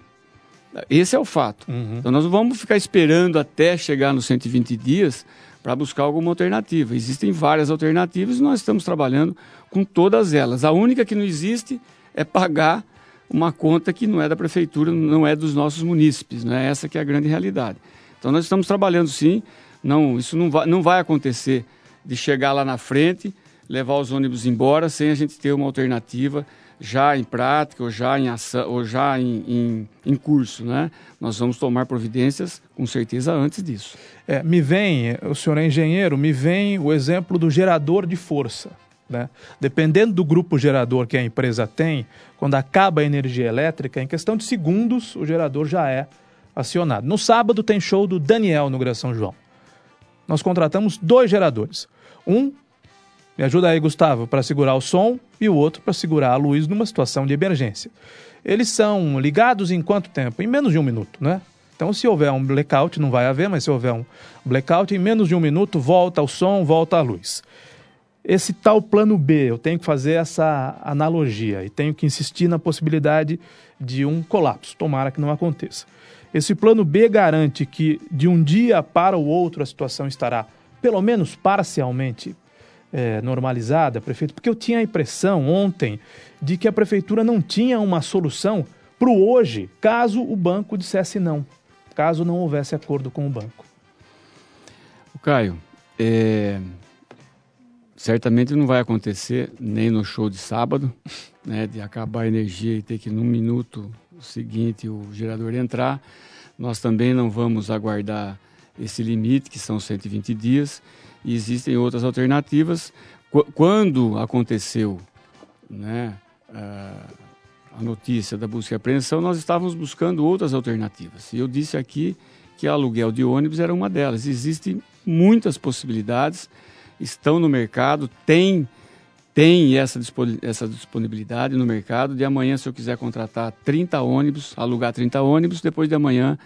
[SPEAKER 8] Esse é o fato. Uhum. Então, nós não vamos ficar esperando até chegar nos 120 dias para buscar alguma alternativa. Existem várias alternativas e nós estamos trabalhando com todas elas. A única que não existe é pagar uma conta que não é da prefeitura, não é dos nossos munícipes, não é essa que é a grande realidade. Então nós estamos trabalhando sim, não, isso não vai, não vai acontecer de chegar lá na frente, levar os ônibus embora sem a gente ter uma alternativa já em prática ou já em ação, ou já em, em, em, curso, né? Nós vamos tomar providências com certeza antes disso.
[SPEAKER 5] É, me vem, o senhor é engenheiro, me vem o exemplo do gerador de força. Né? Dependendo do grupo gerador que a empresa tem, quando acaba a energia elétrica, em questão de segundos, o gerador já é acionado. No sábado tem show do Daniel no Gra São João. Nós contratamos dois geradores. Um me ajuda aí, Gustavo, para segurar o som e o outro para segurar a luz numa situação de emergência. Eles são ligados em quanto tempo? Em menos de um minuto, né? Então, se houver um blackout, não vai haver, mas se houver um blackout, em menos de um minuto volta o som, volta a luz. Esse tal plano B, eu tenho que fazer essa analogia e tenho que insistir na possibilidade de um colapso, tomara que não aconteça. Esse plano B garante que de um dia para o outro a situação estará, pelo menos parcialmente, é, normalizada, prefeito? Porque eu tinha a impressão ontem de que a prefeitura não tinha uma solução para o hoje, caso o banco dissesse não, caso não houvesse acordo com o banco.
[SPEAKER 8] O Caio, é... certamente não vai acontecer nem no show de sábado, né, de acabar a energia e ter que num minuto seguinte o gerador entrar. Nós também não vamos aguardar esse limite, que são 120 dias existem outras alternativas. Quando aconteceu né, a notícia da busca e apreensão, nós estávamos buscando outras alternativas. E eu disse aqui que aluguel de ônibus era uma delas. Existem muitas possibilidades, estão no mercado, tem, tem essa, essa disponibilidade no mercado. De amanhã, se eu quiser contratar 30 ônibus, alugar 30 ônibus, depois de amanhã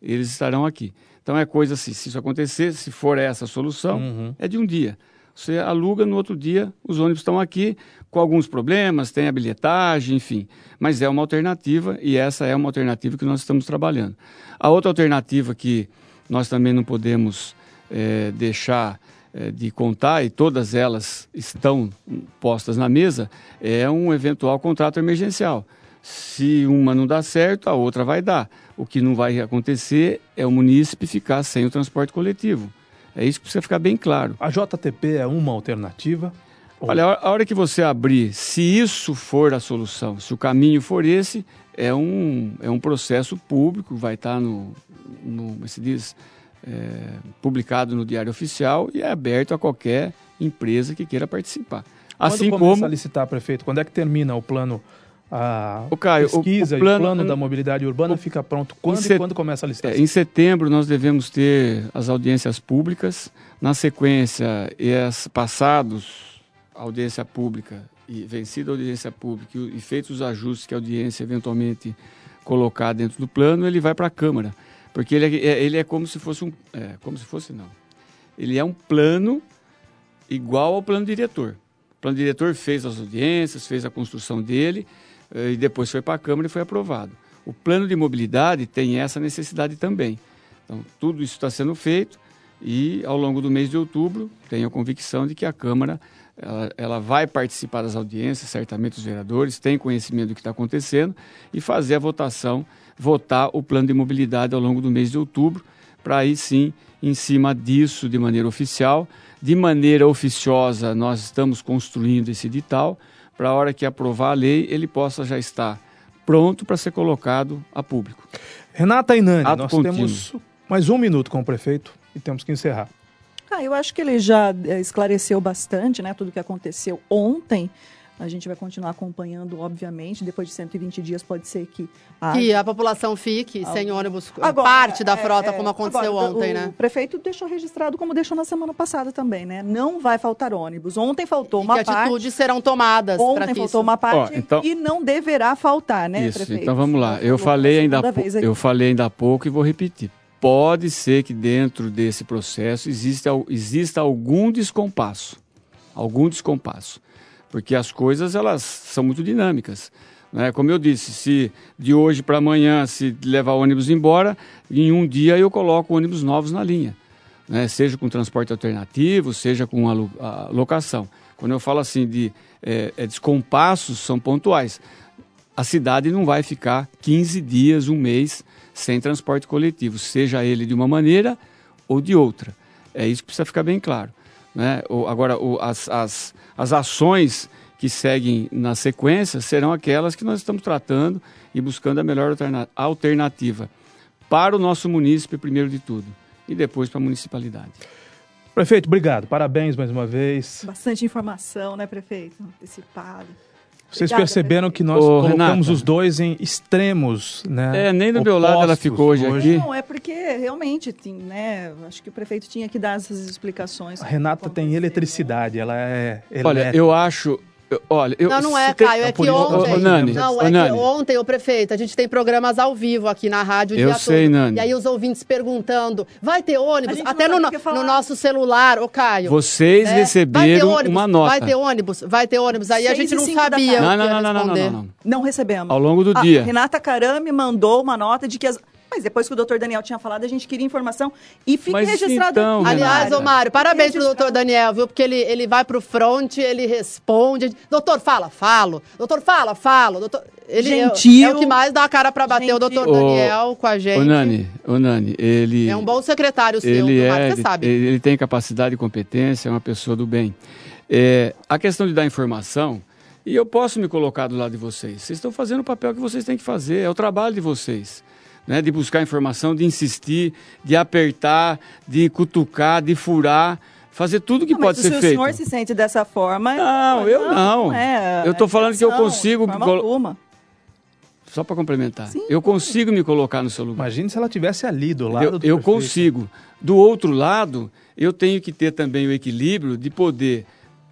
[SPEAKER 8] eles estarão aqui. Então é coisa assim, se isso acontecer, se for essa a solução, uhum. é de um dia. Você aluga, no outro dia os ônibus estão aqui com alguns problemas, tem a bilhetagem, enfim. Mas é uma alternativa e essa é uma alternativa que nós estamos trabalhando. A outra alternativa que nós também não podemos é, deixar é, de contar, e todas elas estão postas na mesa, é um eventual contrato emergencial. Se uma não dá certo, a outra vai dar. O que não vai acontecer é o munícipe ficar sem o transporte coletivo. É isso que precisa ficar bem claro.
[SPEAKER 5] A JTP é uma alternativa?
[SPEAKER 8] Olha, a hora que você abrir, se isso for a solução, se o caminho for esse, é um, é um processo público, vai estar no, no se diz, é, publicado no Diário Oficial e é aberto a qualquer empresa que queira participar.
[SPEAKER 5] Quando assim começa como a licitar, prefeito? Quando é que termina o plano a
[SPEAKER 8] o Caio,
[SPEAKER 5] pesquisa o, o plano, e o plano da mobilidade urbana o, fica pronto quando set... e quando começa a licitação?
[SPEAKER 8] É, em setembro nós devemos ter as audiências públicas. Na sequência, e passados a audiência pública e vencida a audiência pública e, e feitos os ajustes que a audiência eventualmente colocar dentro do plano, ele vai para a Câmara. Porque ele é, é, ele é como se fosse um... É, como se fosse, não. ele é um plano igual ao plano diretor. O plano diretor fez as audiências, fez a construção dele e depois foi para a Câmara e foi aprovado. O plano de mobilidade tem essa necessidade também. Então, tudo isso está sendo feito e ao longo do mês de outubro tenho a convicção de que a Câmara ela, ela, vai participar das audiências, certamente os vereadores têm conhecimento do que está acontecendo e fazer a votação, votar o plano de mobilidade ao longo do mês de outubro, para aí sim, em cima disso, de maneira oficial, de maneira oficiosa, nós estamos construindo esse edital, para a hora que aprovar a lei, ele possa já estar pronto para ser colocado a público.
[SPEAKER 5] Renata Inani,
[SPEAKER 8] Ato
[SPEAKER 5] nós
[SPEAKER 8] contínuo.
[SPEAKER 5] temos mais um minuto com o prefeito e temos que encerrar.
[SPEAKER 7] Ah, eu acho que ele já eh, esclareceu bastante, né, tudo o que aconteceu ontem. A gente vai continuar acompanhando, obviamente. Depois de 120 dias, pode ser que.
[SPEAKER 6] Que a população fique sem ônibus,
[SPEAKER 7] Agora,
[SPEAKER 6] parte da
[SPEAKER 7] é,
[SPEAKER 6] frota,
[SPEAKER 7] é,
[SPEAKER 6] como aconteceu
[SPEAKER 7] agora,
[SPEAKER 6] ontem,
[SPEAKER 7] o,
[SPEAKER 6] né?
[SPEAKER 7] O prefeito deixou registrado como deixou na semana passada também, né? Não vai faltar ônibus. Ontem faltou
[SPEAKER 6] E
[SPEAKER 7] uma
[SPEAKER 6] que
[SPEAKER 7] parte.
[SPEAKER 6] atitudes serão tomadas para
[SPEAKER 7] Ontem faltou
[SPEAKER 6] isso...
[SPEAKER 7] uma parte
[SPEAKER 8] Ó, então-
[SPEAKER 7] e não deverá faltar, né,
[SPEAKER 8] Isso,
[SPEAKER 7] prefeito?
[SPEAKER 8] então vamos lá. Eu
[SPEAKER 7] falou
[SPEAKER 8] falei ainda eu falei ainda há pouco e vou repetir. Pode ser que dentro desse processo exista, exista algum descompasso, algum descompasso, porque as coisas elas são muito dinâmicas. Né? Como eu disse, se de hoje para amanhã se levar o ônibus embora, em um dia eu coloco ônibus novos na linha, né? seja com transporte alternativo, seja com a locação. Quando eu falo assim de é, é, descompassos, são pontuais a cidade não vai ficar 15 dias, um mês, sem transporte coletivo, seja ele de uma maneira ou de outra. É isso que precisa ficar bem claro. Né? O- agora, o- as, as, as ações que seguem na sequência serão aquelas que nós estamos tratando e buscando a melhor alterna- alternativa para o nosso município, primeiro de tudo, e depois para a municipalidade.
[SPEAKER 5] Prefeito, obrigado. Parabéns mais uma vez.
[SPEAKER 7] Bastante informação, né, prefeito? Antecipado.
[SPEAKER 5] Vocês
[SPEAKER 7] Obrigada,
[SPEAKER 5] perceberam
[SPEAKER 7] prefeito.
[SPEAKER 5] que nós
[SPEAKER 8] Ô,
[SPEAKER 5] colocamos
[SPEAKER 8] Renata.
[SPEAKER 5] os dois em extremos, né?
[SPEAKER 8] É, nem do meu lado ela ficou hoje aqui.
[SPEAKER 7] Não, é porque realmente, tem, né? Acho que o prefeito tinha que dar essas explicações.
[SPEAKER 5] A Renata tem eletricidade, ela é
[SPEAKER 8] Olha,
[SPEAKER 5] elétrica.
[SPEAKER 8] eu acho. Eu- olha, eu,
[SPEAKER 6] Não, não é,
[SPEAKER 8] tem-
[SPEAKER 6] Caio, é que ontem.
[SPEAKER 8] Ô, Nani,
[SPEAKER 6] não, é que
[SPEAKER 8] Nani.
[SPEAKER 6] ontem, o prefeito, a gente tem programas ao vivo aqui na rádio o
[SPEAKER 8] Eu
[SPEAKER 6] dia
[SPEAKER 8] sei,
[SPEAKER 6] todo.
[SPEAKER 8] Nani.
[SPEAKER 6] E aí os ouvintes perguntando: vai ter ônibus? Até no, no,
[SPEAKER 7] que
[SPEAKER 6] nosso celular, ô Caio.
[SPEAKER 8] Vocês
[SPEAKER 6] né? Ter
[SPEAKER 8] receberam
[SPEAKER 6] ônibus,
[SPEAKER 8] uma nota.
[SPEAKER 6] Vai ter ônibus, vai ter ônibus. Aí a gente não sabia
[SPEAKER 8] Não,
[SPEAKER 6] que
[SPEAKER 8] não, não, não, não,
[SPEAKER 6] responder.
[SPEAKER 8] não, não.
[SPEAKER 7] Não recebemos.
[SPEAKER 8] Ao longo do
[SPEAKER 7] A
[SPEAKER 8] dia.
[SPEAKER 7] Renata Carame mandou uma nota de que as. Mas depois que o doutor Daniel tinha falado, a gente queria informação. E fica
[SPEAKER 8] Mas
[SPEAKER 7] registrado
[SPEAKER 8] então.
[SPEAKER 6] Aliás, ô Mário, parabéns pro doutor Daniel, viu? Porque ele, ele vai pro front, ele responde. Doutor, fala, falo. Doutor, fala, falo. Doutor, ele é-
[SPEAKER 7] Gentil.
[SPEAKER 6] É, o que mais dá a cara pra bater o doutor Daniel com a gente.
[SPEAKER 8] Ô Nani, ô Nani, ele.
[SPEAKER 6] É um bom secretário seu,
[SPEAKER 8] ele
[SPEAKER 6] viu, Mário?
[SPEAKER 8] é,
[SPEAKER 6] Você sabe.
[SPEAKER 8] Ele, ele tem capacidade e competência, é uma pessoa do bem. É, a questão de dar informação, e eu posso me colocar do lado de vocês. Vocês estão fazendo o papel que vocês têm que fazer, é o trabalho de vocês. Né, de buscar informação, de insistir, de apertar, de cutucar, de furar, fazer tudo que
[SPEAKER 7] Não, mas
[SPEAKER 8] pode
[SPEAKER 7] se
[SPEAKER 8] ser
[SPEAKER 7] o
[SPEAKER 8] feito.
[SPEAKER 7] senhor se sente dessa forma.
[SPEAKER 8] Não, eu não.
[SPEAKER 7] é
[SPEAKER 8] Eu
[SPEAKER 7] a
[SPEAKER 8] falando que eu consigo colo-
[SPEAKER 7] alguma.
[SPEAKER 8] Só para complementar, eu consigo me colocar no seu lugar.
[SPEAKER 5] Imagine se ela tivesse ali do lado
[SPEAKER 8] Eu,
[SPEAKER 5] do
[SPEAKER 8] eu
[SPEAKER 5] prefeito.
[SPEAKER 8] consigo. Do outro lado, eu tenho que ter também o equilíbrio de poder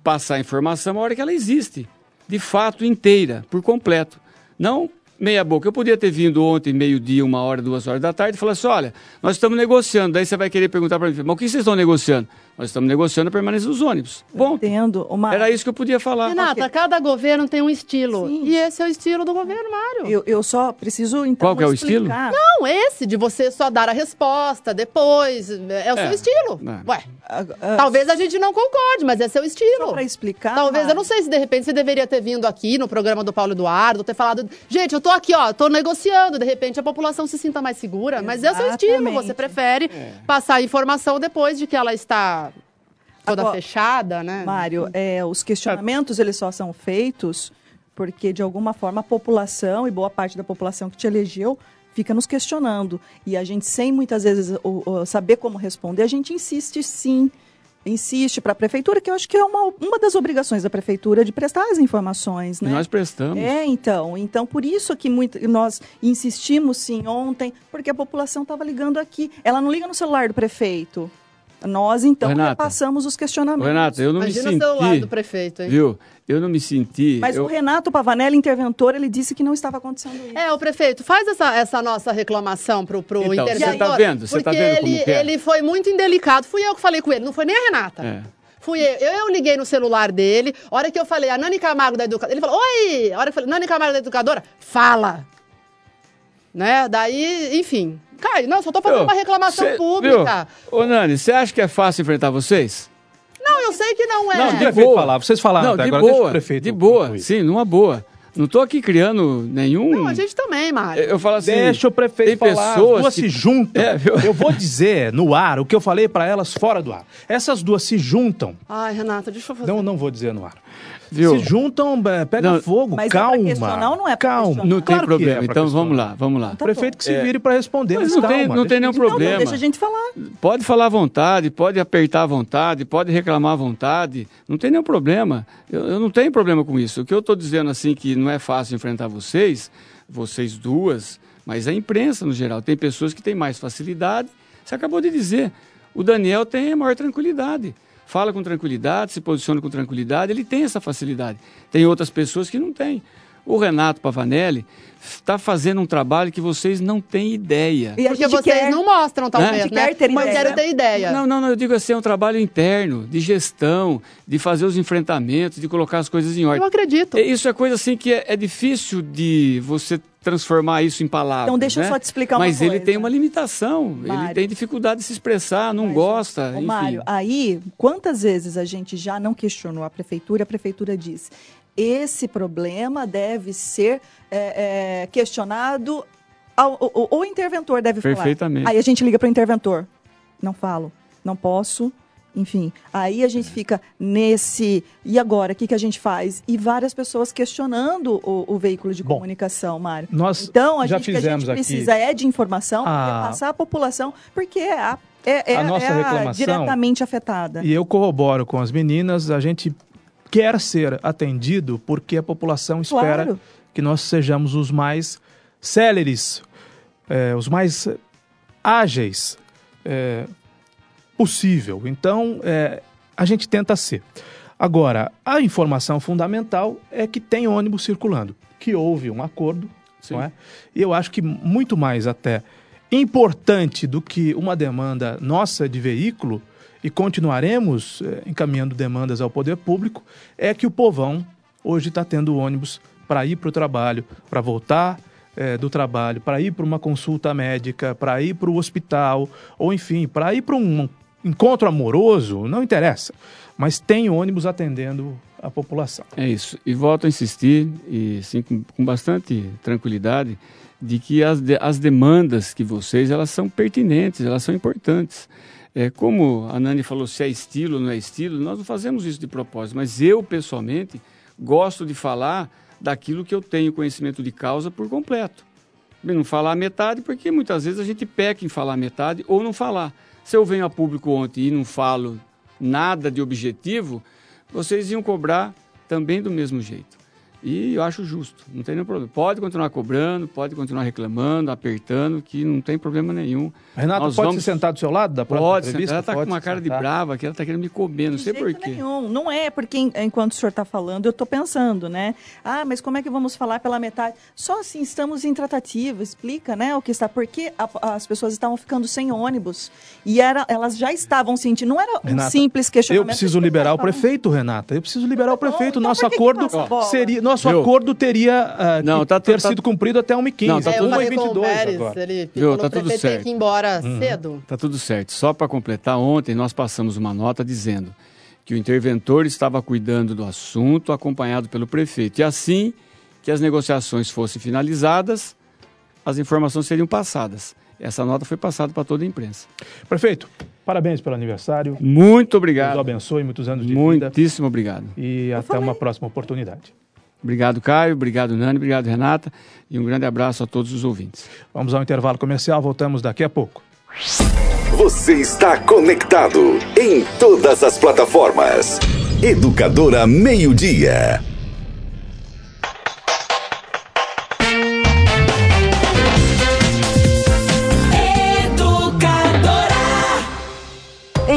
[SPEAKER 8] passar a informação na hora que ela existe, de fato inteira, por completo. Não meia boca. Eu podia ter vindo ontem, meio-dia, uma hora, duas horas da tarde, e falar assim: olha, nós estamos negociando. Daí você vai querer perguntar para mim, mas o que vocês estão negociando? Nós estamos negociando a permanência dos ônibus. Bom,
[SPEAKER 7] Entendo. Uma...
[SPEAKER 8] era isso que eu podia falar.
[SPEAKER 6] Renata, cada governo tem um estilo.
[SPEAKER 7] Sim.
[SPEAKER 6] E esse é o estilo do governo, Mário.
[SPEAKER 7] Eu, eu só preciso, então,
[SPEAKER 8] Qual que é o estilo?
[SPEAKER 6] Não, esse de você só dar a resposta depois. É o
[SPEAKER 8] É.
[SPEAKER 6] seu estilo.
[SPEAKER 8] É.
[SPEAKER 6] Ué,
[SPEAKER 7] Ah, ah,
[SPEAKER 6] talvez a gente não concorde, mas é seu estilo.
[SPEAKER 7] Para explicar.
[SPEAKER 6] Talvez, eu
[SPEAKER 7] Mari.
[SPEAKER 6] não sei se de repente você deveria ter vindo aqui no programa do Paulo Eduardo, ter falado, gente, eu tô aqui, ó, tô negociando, de repente a população se sinta mais segura, mas é o seu estilo,
[SPEAKER 7] Exatamente.
[SPEAKER 6] você prefere passar a informação depois de que ela está toda
[SPEAKER 7] Agora,
[SPEAKER 6] fechada, né?
[SPEAKER 7] Mário, é, os questionamentos eles só são feitos porque, de alguma forma, a população e boa parte da população que te elegeu fica nos questionando. E a gente, sem muitas vezes o- o saber como responder, a gente insiste sim. Insiste para a prefeitura, que eu acho que é uma, uma das obrigações da prefeitura de prestar as informações,
[SPEAKER 8] E
[SPEAKER 7] né?
[SPEAKER 8] nós prestamos.
[SPEAKER 7] É, então. Então, por isso que muito, nós insistimos sim ontem, porque a população estava ligando aqui. Ela não liga no celular do prefeito. Nós, então,
[SPEAKER 8] Renata.
[SPEAKER 7] repassamos os questionamentos.
[SPEAKER 8] Renato, eu não
[SPEAKER 6] Imagina
[SPEAKER 8] me
[SPEAKER 6] o celular
[SPEAKER 8] senti.
[SPEAKER 6] do prefeito, hein?
[SPEAKER 8] Viu? Eu não me senti.
[SPEAKER 7] Mas
[SPEAKER 8] eu,
[SPEAKER 7] o Renato Pavanelli, interventor, ele disse que não estava acontecendo isso.
[SPEAKER 6] É, o prefeito, faz essa, essa nossa reclamação pro, pro
[SPEAKER 8] Então,
[SPEAKER 6] interventor.
[SPEAKER 8] você tá vendo? Você tá
[SPEAKER 6] porque
[SPEAKER 8] vendo como
[SPEAKER 6] ele,
[SPEAKER 8] que é?
[SPEAKER 6] ele foi muito indelicado. Fui eu que falei com ele, não foi nem a Renata.
[SPEAKER 8] É.
[SPEAKER 6] Fui eu. eu. Eu liguei no celular dele. A hora que eu falei, a Nani Camargo da educadora. Ele falou, oi! A hora que eu falei, Nani Camargo da educadora, fala! Né? Daí, enfim. Caio, não, só tô fazendo uma reclamação
[SPEAKER 8] Cê-
[SPEAKER 6] pública.
[SPEAKER 8] Viu? Ô, Nani, você acha que é fácil enfrentar vocês?
[SPEAKER 6] Não, eu sei que não é.
[SPEAKER 5] Não,
[SPEAKER 8] de
[SPEAKER 5] prefeito
[SPEAKER 8] boa.
[SPEAKER 5] falar. Vocês falaram
[SPEAKER 8] não,
[SPEAKER 5] até
[SPEAKER 8] de
[SPEAKER 5] agora, deixa o
[SPEAKER 8] boa.
[SPEAKER 5] prefeito
[SPEAKER 8] de boa,
[SPEAKER 5] concluir.
[SPEAKER 8] sim, numa boa. Não tô aqui criando nenhum.
[SPEAKER 6] Não, a gente também, Mário.
[SPEAKER 8] Eu falo assim.
[SPEAKER 5] Deixa o prefeito
[SPEAKER 8] tem
[SPEAKER 5] falar,
[SPEAKER 8] pessoas
[SPEAKER 5] as duas
[SPEAKER 8] que-
[SPEAKER 5] se juntam.
[SPEAKER 8] É, viu?
[SPEAKER 5] eu vou dizer no ar o que eu falei para elas fora do ar. Essas duas se juntam.
[SPEAKER 6] Ai, Renata, deixa eu fazer.
[SPEAKER 5] Não, não vou dizer no ar.
[SPEAKER 8] Viu?
[SPEAKER 5] Se juntam, é, pega
[SPEAKER 8] Não,
[SPEAKER 5] fogo,
[SPEAKER 7] mas é
[SPEAKER 5] calma.
[SPEAKER 7] ou não é
[SPEAKER 5] calma.
[SPEAKER 8] Não tem
[SPEAKER 5] Claro
[SPEAKER 8] problema.
[SPEAKER 5] é
[SPEAKER 8] então vamos lá, vamos lá.
[SPEAKER 5] O prefeito que se
[SPEAKER 8] É.
[SPEAKER 5] vire para responder,
[SPEAKER 8] Mas
[SPEAKER 5] mas,
[SPEAKER 8] não tem-
[SPEAKER 5] calma,
[SPEAKER 8] não tem nenhum problema.
[SPEAKER 7] deixa a gente falar.
[SPEAKER 8] Pode falar à vontade, pode apertar à vontade, pode reclamar à vontade, não tem nenhum problema. Eu, eu não tenho problema com isso. O que eu estou dizendo assim que não é fácil enfrentar vocês, vocês duas, mas a imprensa no geral. Tem pessoas que têm mais facilidade. Você acabou de dizer. O Daniel tem a maior tranquilidade. Fala com tranquilidade, se posiciona com tranquilidade, ele tem essa facilidade. Tem outras pessoas que não têm. O Renato Pavanelli está fazendo um trabalho que vocês não têm ideia.
[SPEAKER 7] E a
[SPEAKER 6] Porque
[SPEAKER 7] gente
[SPEAKER 6] vocês
[SPEAKER 7] quer...
[SPEAKER 6] não mostram, talvez, né?
[SPEAKER 7] quer ter
[SPEAKER 6] Mas
[SPEAKER 7] ideia.
[SPEAKER 6] quero ter ideia.
[SPEAKER 8] Não, não, não, eu digo assim, é um trabalho interno, de gestão, de fazer os enfrentamentos, de colocar as coisas em ordem.
[SPEAKER 6] Eu acredito.
[SPEAKER 8] Isso é coisa assim que é, é difícil de você transformar isso em palavras.
[SPEAKER 7] Então, deixa eu
[SPEAKER 8] né?
[SPEAKER 7] só te explicar uma
[SPEAKER 8] Mas ele
[SPEAKER 7] coisa.
[SPEAKER 8] tem uma limitação, ele
[SPEAKER 7] Mário.
[SPEAKER 8] tem dificuldade de se expressar, não
[SPEAKER 7] Mas,
[SPEAKER 8] gosta,
[SPEAKER 7] ô,
[SPEAKER 8] enfim.
[SPEAKER 7] Mário, aí, quantas vezes a gente já não questionou a prefeitura, a prefeitura diz, esse problema deve ser é, é, questionado, ao, o, o interventor deve falar.
[SPEAKER 8] Perfeitamente.
[SPEAKER 7] Aí a gente liga para o interventor, não falo, não posso, enfim. Aí a gente fica nesse, e agora, o que, que a gente faz? E várias pessoas questionando o, o veículo de
[SPEAKER 5] Bom,
[SPEAKER 7] comunicação, Mário.
[SPEAKER 5] nós
[SPEAKER 7] então, a
[SPEAKER 5] já
[SPEAKER 7] gente, o que a
[SPEAKER 5] fizemos
[SPEAKER 7] gente
[SPEAKER 5] aqui
[SPEAKER 7] precisa é de informação,
[SPEAKER 5] a-
[SPEAKER 7] para passar a população, porque é a, é, é
[SPEAKER 5] A nossa
[SPEAKER 7] é
[SPEAKER 5] reclamação-
[SPEAKER 7] diretamente afetada.
[SPEAKER 5] E eu corroboro com as meninas, a gente quer ser atendido porque a população espera
[SPEAKER 7] Claro.
[SPEAKER 5] que nós sejamos os mais céleres, eh, os mais ágeis eh, possível. Então, eh, a gente tenta ser. Agora, a informação fundamental é que tem ônibus circulando, que houve um acordo,
[SPEAKER 8] Sim.
[SPEAKER 5] não é? E eu acho que muito mais até importante do que uma demanda nossa de veículo, e continuaremos eh, encaminhando demandas ao poder público, é que o povão hoje está tendo ônibus para ir para o trabalho, para voltar eh, do trabalho, para ir para uma consulta médica, para ir para o hospital, ou enfim, para ir para um encontro amoroso, não interessa. Mas tem ônibus atendendo a população.
[SPEAKER 8] É isso. E volto a insistir, e sim, com, com bastante tranquilidade, de que as, de- as demandas que vocês, elas são pertinentes, elas são importantes. É, como a Nani falou, se é estilo ou não é estilo, nós não fazemos isso de propósito, mas eu, pessoalmente, gosto de falar daquilo que eu tenho conhecimento de causa por completo. Não falar metade, porque muitas vezes a gente peca em falar metade ou não falar. Se eu venho a público ontem e não falo nada de objetivo, vocês iam cobrar também do mesmo jeito. E eu acho justo, não tem nenhum problema. Pode continuar cobrando, pode continuar reclamando, apertando, que não tem problema nenhum.
[SPEAKER 5] Renato,
[SPEAKER 8] Nós
[SPEAKER 5] pode
[SPEAKER 8] vamos-
[SPEAKER 5] se sentar do seu lado da próxima
[SPEAKER 8] Pode,
[SPEAKER 5] entrevista?
[SPEAKER 8] ela está com uma cara de
[SPEAKER 5] sentar.
[SPEAKER 8] brava, que ela está querendo me comer, não
[SPEAKER 7] De
[SPEAKER 8] sei
[SPEAKER 7] jeito
[SPEAKER 8] porquê.
[SPEAKER 7] nenhum. Não é, porque en- enquanto o senhor está falando, eu estou pensando, né? Ah, mas como é que vamos falar pela metade? Só assim, estamos em tratativa, explica, né, o que está. Porque a- as pessoas estavam ficando sem ônibus. E era, elas já estavam sentindo, não era um
[SPEAKER 5] Renata,
[SPEAKER 7] simples
[SPEAKER 5] Eu
[SPEAKER 7] questionamento.
[SPEAKER 5] preciso
[SPEAKER 7] As
[SPEAKER 5] liberar o prefeito, Renata. Eu preciso liberar o
[SPEAKER 7] bom,
[SPEAKER 5] prefeito.
[SPEAKER 7] então
[SPEAKER 5] Nosso acordo seria, nosso
[SPEAKER 8] Viu?
[SPEAKER 5] acordo teria ah,
[SPEAKER 8] Não, tá-
[SPEAKER 5] ter
[SPEAKER 8] tá-
[SPEAKER 5] sido cumprido até 1h15.
[SPEAKER 8] Não, tá
[SPEAKER 6] É, eu
[SPEAKER 8] tudo-
[SPEAKER 6] falei
[SPEAKER 5] 1h22
[SPEAKER 6] Pérez,
[SPEAKER 5] agora.
[SPEAKER 6] ele
[SPEAKER 8] Viu, tá tudo certo.
[SPEAKER 6] que ir embora
[SPEAKER 5] Uhum.
[SPEAKER 6] cedo.
[SPEAKER 8] Tá tudo certo. Só para completar, ontem nós passamos uma nota dizendo que o interventor estava cuidando do assunto, acompanhado pelo prefeito. E assim que as negociações fossem finalizadas, as informações seriam passadas. Essa nota foi passada para toda a imprensa.
[SPEAKER 5] Prefeito, parabéns pelo aniversário.
[SPEAKER 8] Muito
[SPEAKER 5] Deus
[SPEAKER 8] obrigado.
[SPEAKER 5] abençoe muitos anos de vida.
[SPEAKER 8] Muitíssimo obrigado.
[SPEAKER 5] E até uma próxima oportunidade.
[SPEAKER 8] Obrigado, Caio. Obrigado, Nani. Obrigado, Renata. E um grande abraço a todos os ouvintes.
[SPEAKER 5] Vamos ao intervalo comercial, voltamos daqui a pouco.
[SPEAKER 4] Você está conectado em todas as plataformas. Educadora Meio Dia.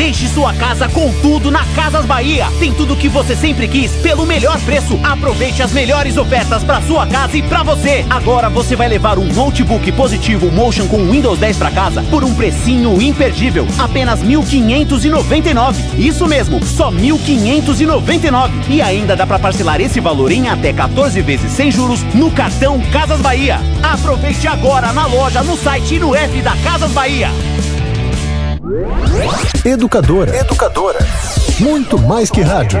[SPEAKER 9] Deixe sua casa com tudo na Casas Bahia. Tem tudo que você sempre quis pelo melhor preço. Aproveite as melhores ofertas para sua casa e para você. Agora você vai levar um notebook positivo Motion com Windows 10 para casa por um precinho imperdível, apenas 1.599. Isso mesmo, só 1.599. E ainda dá para parcelar esse valor em até 14 vezes sem juros no cartão Casas Bahia. Aproveite agora na loja, no site e no app da Casas Bahia.
[SPEAKER 10] Educadora. Educadora. Muito mais que rádio.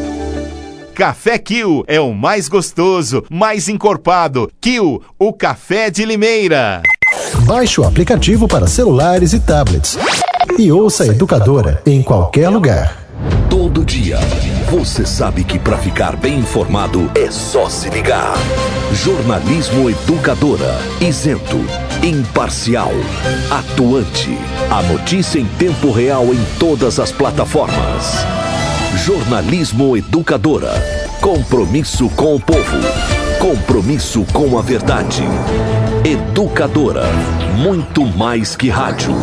[SPEAKER 11] Café Kill é o mais gostoso, mais encorpado. Kill, o café de Limeira.
[SPEAKER 10] Baixe o aplicativo para celulares e tablets. E ouça a Educadora em qualquer lugar.
[SPEAKER 2] Todo dia, você sabe que para ficar bem informado é só se ligar. Jornalismo Educadora, isento, imparcial, atuante. A notícia em tempo real em todas as plataformas. Jornalismo Educadora. Compromisso com o povo. Compromisso com a verdade. Educadora. Muito mais que rádio.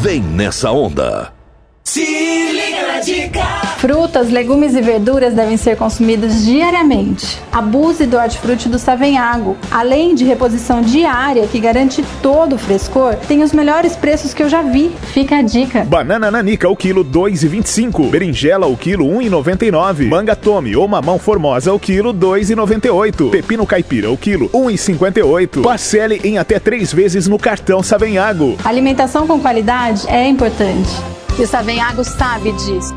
[SPEAKER 2] Vem nessa onda.
[SPEAKER 1] Na dica.
[SPEAKER 12] Frutas, legumes e verduras devem ser consumidas diariamente. Abuse do hortifruti do Savenhago. Além de reposição diária que garante todo o frescor, tem os melhores preços que eu já vi. Fica a dica.
[SPEAKER 13] Banana nanica o quilo 2,25. Berinjela o quilo 1,99. Manga tome ou mamão formosa o quilo 2,98. Pepino caipira o quilo 1,58. Parcele em até três vezes no cartão Savenhago.
[SPEAKER 12] Alimentação com qualidade é importante. E o Savenhago sabe disso.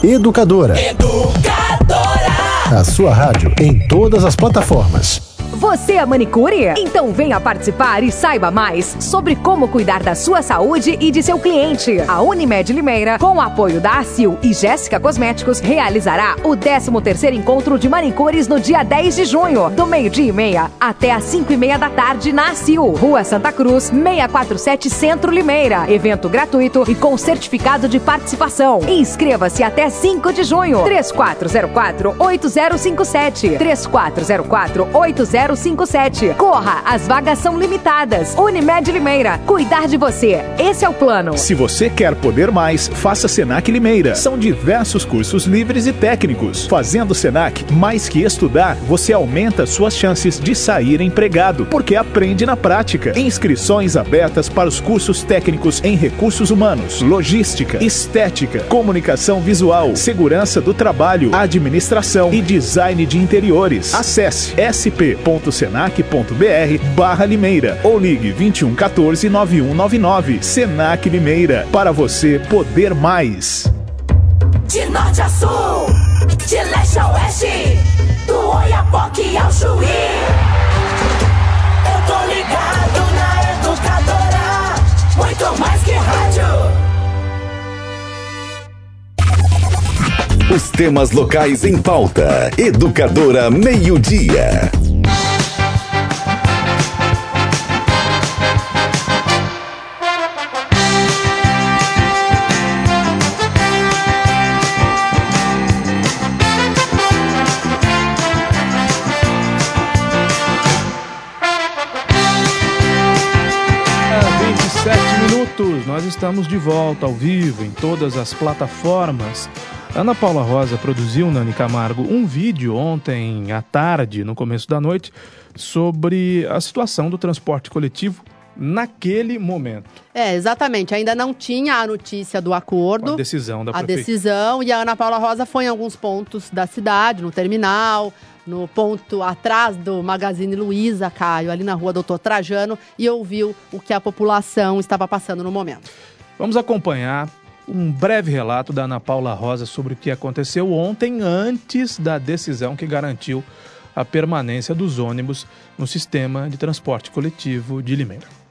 [SPEAKER 10] Educadora.
[SPEAKER 1] Educadora.
[SPEAKER 10] A sua rádio em todas as plataformas.
[SPEAKER 14] Você é manicure? Então venha participar e saiba mais sobre como cuidar da sua saúde e de seu cliente. A Unimed Limeira, com o apoio da ACIL e Jéssica Cosméticos, realizará o 13º Encontro de Manicures no dia 10 de junho, do meio-dia e meia até às 5 e meia da tarde na ACIL, Rua Santa Cruz, 647 Centro Limeira. Evento gratuito e com certificado de participação. Inscreva-se até 5 de junho. 3404-8057. 3404-8057. Corra, as vagas são limitadas. Unimed Limeira, cuidar de você. Esse é o plano.
[SPEAKER 13] Se você quer poder mais, faça Senac Limeira. São diversos cursos livres e técnicos. Fazendo Senac, mais que estudar, você aumenta suas chances de sair empregado, porque aprende na prática. Inscrições abertas para os cursos técnicos em recursos humanos, logística, estética, comunicação visual, segurança do trabalho, administração e design de interiores. Acesse sp.senac.br barra Limeira ou ligue 21 14 9199. Senac Limeira, para você poder mais.
[SPEAKER 1] De norte a sul, de leste a oeste, do Oiapoque ao Chuí. Eu tô ligado na educadora, muito mais que rádio.
[SPEAKER 4] Os temas locais em pauta. Educadora Meio-Dia.
[SPEAKER 5] É, nós estamos de volta ao vivo em todas as plataformas. Ana Paula Rosa produziu, Nani Camargo, um vídeo ontem à tarde, no começo da noite, sobre a situação do transporte coletivo naquele momento.
[SPEAKER 6] É, exatamente. Ainda não tinha a notícia do acordo.
[SPEAKER 5] A decisão da
[SPEAKER 6] a
[SPEAKER 5] prefeitura.
[SPEAKER 6] decisão e a Ana Paula Rosa foi em alguns pontos da cidade, no terminal, no ponto atrás do Magazine Luiza, Caio, ali na rua Doutor Trajano, e ouviu o que a população estava passando no momento.
[SPEAKER 5] Vamos acompanhar um breve relato da Ana Paula Rosa sobre o que aconteceu ontem, antes da decisão que garantiu a permanência dos ônibus no sistema de transporte coletivo de Limeira.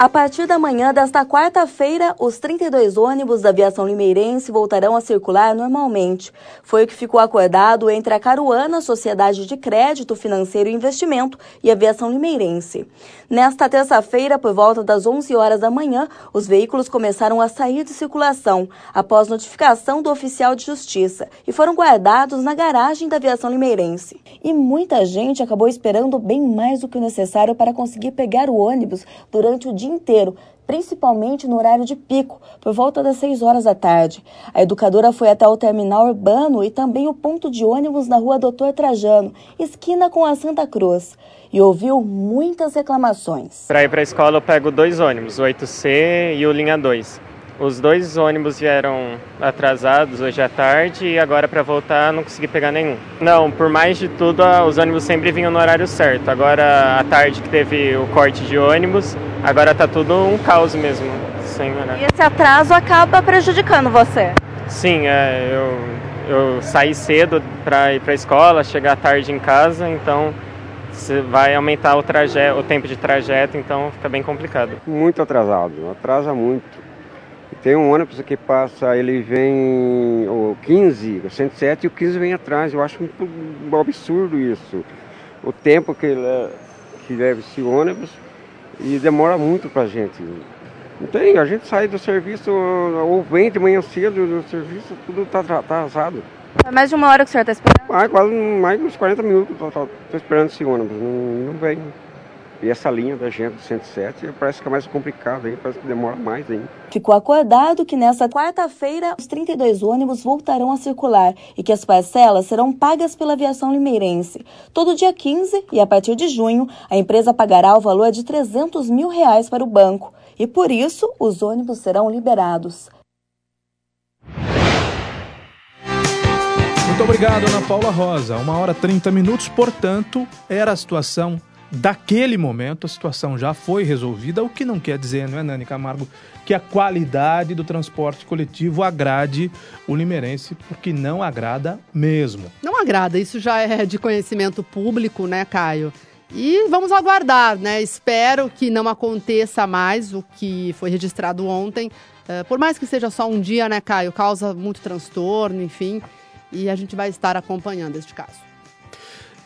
[SPEAKER 15] A partir da manhã desta quarta-feira, os 32 ônibus da aviação limeirense voltarão a circular normalmente. Foi o que ficou acordado entre a Caruana, Sociedade de Crédito Financeiro e Investimento, e a aviação limeirense. Nesta terça-feira, por volta das 11 horas da manhã, os veículos começaram a sair de circulação, após notificação do oficial de justiça, e foram guardados na garagem da aviação limeirense. E muita gente acabou esperando bem mais do que o necessário para conseguir pegar o ônibus durante o dia inteiro, principalmente no horário de pico, por volta das 6 horas da tarde. A educadora foi até o terminal urbano e também o ponto de ônibus na rua Doutor Trajano, esquina com a Santa Cruz, e ouviu muitas reclamações.
[SPEAKER 16] Para ir para a escola eu pego dois ônibus, o 8C e o linha 2. Os dois ônibus vieram atrasados hoje à tarde e agora para voltar não consegui pegar nenhum. Não, por mais de tudo, os ônibus sempre vinham no horário certo. Agora à tarde que teve o corte de ônibus, agora tá tudo um caos mesmo. Sem horário.
[SPEAKER 15] E esse atraso acaba prejudicando você?
[SPEAKER 16] Sim, é, eu, eu saí cedo para ir para a escola, chegar tarde em casa, então vai aumentar o, trajeto, o tempo de trajeto, então fica bem complicado.
[SPEAKER 17] Muito atrasado, atrasa muito. Tem um ônibus que passa, ele vem o 15, o 107 e o 15 vem atrás. Eu acho muito um absurdo isso. O tempo que, ele, que leva esse ônibus e demora muito pra gente. Não tem, a gente sai do serviço ou vem de manhã cedo do serviço, tudo tá atrasado.
[SPEAKER 15] Faz mais de uma hora que o senhor está esperando?
[SPEAKER 17] Ah, quase mais uns 40 minutos tô esperando esse ônibus, não, não vem. E essa linha da gente do 107 parece que é mais complicada, aí, parece que demora mais ainda.
[SPEAKER 15] Ficou acordado que nesta quarta-feira os 32 ônibus voltarão a circular e que as parcelas serão pagas pela aviação limeirense. Todo dia 15 e a partir de junho, a empresa pagará o valor de 300 mil reais para o banco. E por isso, os ônibus serão liberados.
[SPEAKER 5] Muito obrigado, Ana Paula Rosa. Uma hora e 30 minutos, portanto, era a situação daquele momento. A situação já foi resolvida, o que não quer dizer, não é, Nani Camargo, que a qualidade do transporte coletivo agrade o limeirense, porque não agrada mesmo.
[SPEAKER 6] Não agrada, isso já é de conhecimento público, né, Caio? E vamos aguardar, né? Espero que não aconteça mais o que foi registrado ontem. Uh, por mais que seja só um dia, né, Caio? Causa muito transtorno, enfim. E a gente vai estar acompanhando este caso.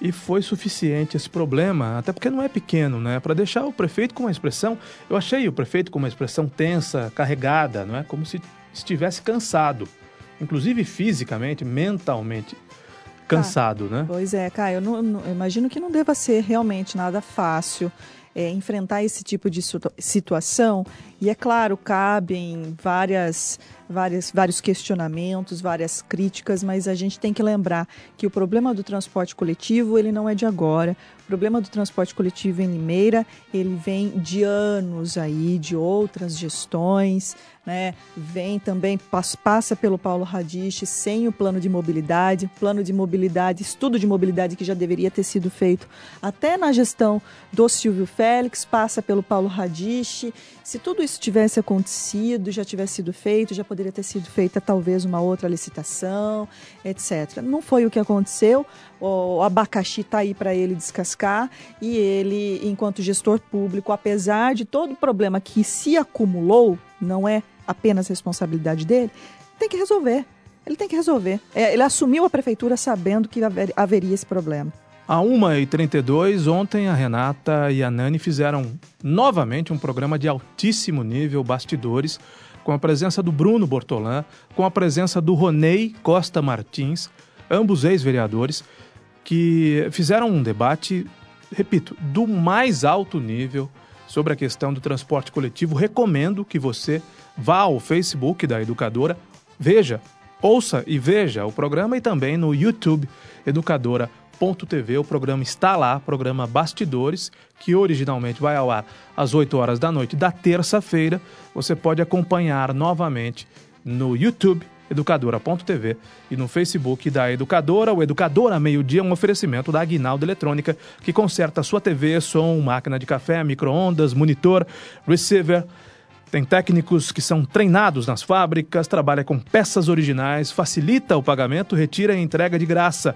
[SPEAKER 5] E foi suficiente esse problema, até porque não é pequeno, né? Para deixar o prefeito com uma expressão. Eu achei o prefeito com uma expressão tensa, carregada, não é? Como se estivesse cansado, inclusive fisicamente, mentalmente cansado,
[SPEAKER 7] ah,
[SPEAKER 5] né?
[SPEAKER 7] Pois é, Caio, eu, não, não, eu imagino que não deva ser realmente nada fácil é, enfrentar esse tipo de situação. E é claro, cabem várias, várias, vários questionamentos, várias críticas, mas a gente tem que lembrar que o problema do transporte coletivo ele não é de agora. O problema do transporte coletivo em Limeira ele vem de anos aí, de outras gestões né? Vem também, passa pelo Paulo Radich sem o plano de mobilidade, plano de mobilidade, estudo de mobilidade que já deveria ter sido feito até na gestão do Silvio Félix, passa pelo Paulo Radich. Se tudo isso tivesse acontecido, já tivesse sido feito, já poderia ter sido feita talvez uma outra licitação, etc. Não foi o que aconteceu. O abacaxi está aí para ele descascar e ele, enquanto gestor público, apesar de todo o problema que se acumulou, não é apenas responsabilidade dele, tem que resolver. Ele tem que resolver. É, ele assumiu a prefeitura sabendo que haver, haveria esse problema.
[SPEAKER 5] A 1h32, ontem a Renata e a Nani fizeram novamente um programa de altíssimo nível, bastidores, com a presença do Bruno Bortolã, com a presença do Ronei Costa Martins, ambos ex-vereadores, que fizeram um debate, repito, do mais alto nível sobre a questão do transporte coletivo. Recomendo que você vá ao Facebook da Educadora, veja, ouça e veja o programa e também no YouTube educadora.com.br. educadora.tv. O programa está lá, programa Bastidores, que originalmente vai ao ar às 8 horas da noite da terça-feira. Você pode acompanhar novamente no YouTube educadora.tv e no Facebook da Educadora. O Educadora Meio-Dia é um oferecimento da Aguinaldo Eletrônica, que conserta sua TV, som, máquina de café, micro-ondas, monitor, receiver. Tem técnicos que são treinados nas fábricas, trabalha com peças originais, facilita o pagamento, retira e entrega de graça.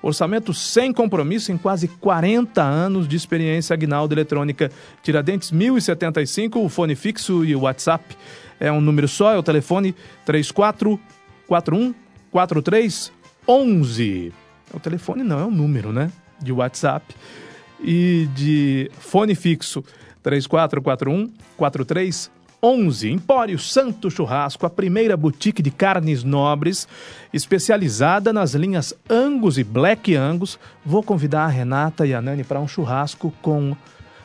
[SPEAKER 5] Orçamento sem compromisso em quase 40 anos de experiência Aguinaldo Eletrônica. Tiradentes 1075, o fone fixo e o WhatsApp é um número só, é o telefone 3441 4311. O telefone não, é um número, né? De WhatsApp. E de fone fixo 3441 4311. Empório Santo Churrasco, a primeira boutique de carnes nobres, especializada nas linhas Angus e Black Angus. Vou convidar a Renata e a Nani para um churrasco com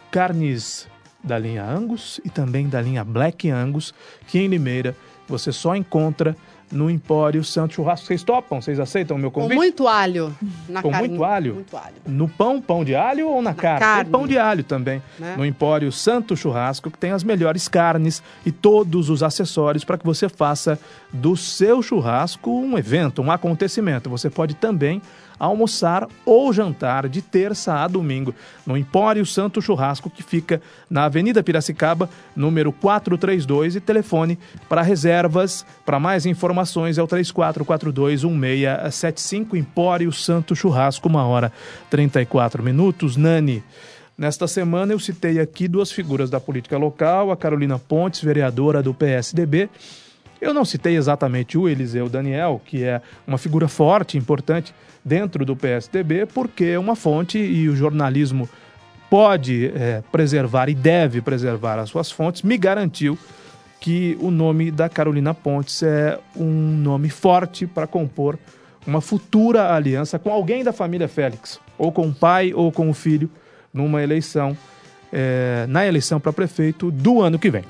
[SPEAKER 5] carnes da linha Angus e também da linha Black Angus, que em Limeira você só encontra no Empório Santo Churrasco. Vocês topam? Vocês aceitam o meu
[SPEAKER 6] Com
[SPEAKER 5] convite?
[SPEAKER 6] muito alho na
[SPEAKER 5] Com
[SPEAKER 6] carne.
[SPEAKER 5] muito alho?
[SPEAKER 6] Muito alho.
[SPEAKER 5] No pão, pão de alho ou na, carne?
[SPEAKER 6] carne.
[SPEAKER 5] Tem pão de alho também.
[SPEAKER 6] Né?
[SPEAKER 5] No Empório Santo Churrasco, que tem as melhores carnes e todos os acessórios para que você faça do seu churrasco um evento, um acontecimento. Você pode também almoçar ou jantar de terça a domingo no Empório Santo Churrasco, que fica na Avenida Piracicaba, número 432, e telefone para reservas, para mais informações é o 34421675 Empório Santo Churrasco, uma hora 34 minutos. Nani, Nesta semana eu citei aqui duas figuras da política local, a Carolina Pontes, vereadora do PSDB. Eu não citei exatamente o Eliseu Daniel, que é uma figura forte, importante dentro do PSDB, porque é uma fonte e o jornalismo pode é, preservar e deve preservar as suas fontes, me garantiu que o nome da Carolina Pontes é um nome forte para compor uma futura aliança com alguém da família Félix, ou com o pai ou com o filho, numa eleição, é, na eleição para prefeito do ano que vem.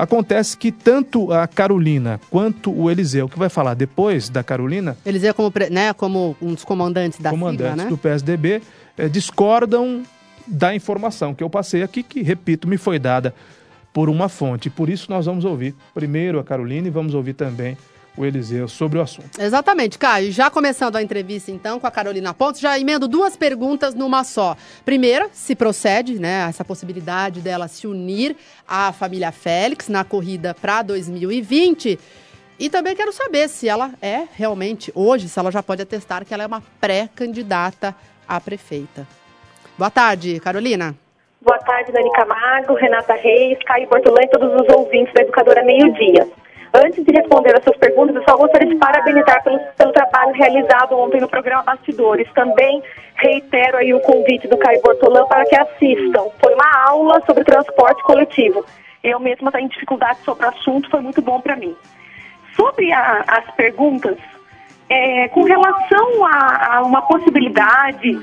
[SPEAKER 5] Acontece que tanto a Carolina quanto o Eliseu, que vai falar depois da Carolina,
[SPEAKER 6] Eles iam como, né, como um dos comandantes da
[SPEAKER 5] comandantes
[SPEAKER 6] sigla, né?
[SPEAKER 5] do PSDB, eh, discordam da informação que eu passei aqui, que, repito, me foi dada por uma fonte. Por isso nós vamos ouvir primeiro a Carolina e vamos ouvir também o Eliseu sobre o assunto.
[SPEAKER 6] Exatamente, Caio. Já começando a entrevista, então, com a Carolina Pontes, já emendo duas perguntas numa só. Primeira, se procede, né, essa possibilidade dela se unir à família Félix na corrida para 2020. E também quero saber se ela é realmente, hoje, se ela já pode atestar que ela é uma pré-candidata a prefeita. Boa tarde, Carolina.
[SPEAKER 18] Boa tarde, Dani Camargo, Renata Reis, Caio Portolã e todos os ouvintes da Educadora Meio Dia. Antes de responder as suas perguntas, eu só gostaria de parabenizar pelo, pelo trabalho realizado ontem no programa Bastidores. Também reitero aí o convite do Caio Bortolã para que assistam. Foi uma aula sobre transporte coletivo. Eu mesma tenho dificuldade sobre o assunto, foi muito bom para mim. Sobre a- as perguntas, é, com relação a, a uma possibilidade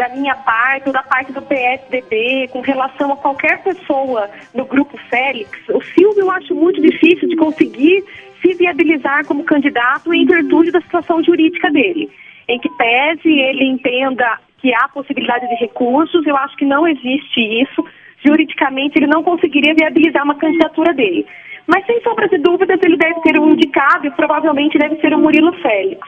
[SPEAKER 18] da minha parte ou da parte do PSDB com relação a qualquer pessoa no grupo Félix, o Silvio eu acho muito difícil de conseguir se viabilizar como candidato em virtude da situação jurídica dele. Em que pese ele entenda que há possibilidade de recursos, eu acho que não existe isso. Juridicamente, ele não conseguiria viabilizar uma candidatura dele. Mas, sem sombra de dúvidas, ele deve ser um indicado e provavelmente deve ser o Murilo Félix.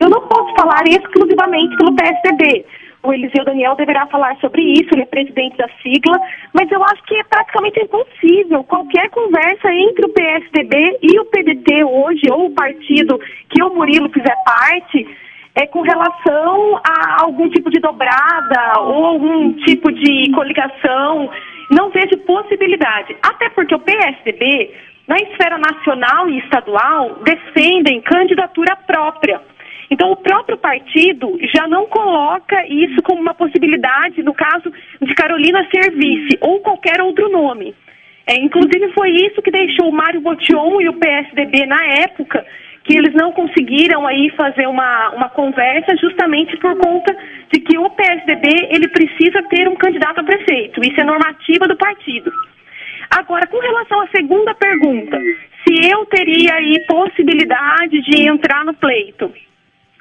[SPEAKER 18] Eu não posso falar exclusivamente pelo PSDB. O Eliseu Daniel deverá falar sobre isso, ele é presidente da sigla, mas eu acho que é praticamente impossível qualquer conversa entre o PSDB e o PDT hoje, ou o partido que o Murilo fizer parte, é com relação a algum tipo de dobrada ou algum tipo de coligação. Não vejo possibilidade. Até porque o PSDB, na esfera nacional e estadual, defendem candidatura própria. Então, o próprio partido já não coloca isso como uma possibilidade no caso de Carolina ser vice ou qualquer outro nome. É, inclusive, foi isso que deixou o Mário Botion e o PSDB na época, que eles não conseguiram aí fazer uma, uma conversa justamente por conta de que o PSDB ele precisa ter um candidato a prefeito. Isso é normativa do partido. Agora, com relação à segunda pergunta, se eu teria aí possibilidade de entrar no pleito.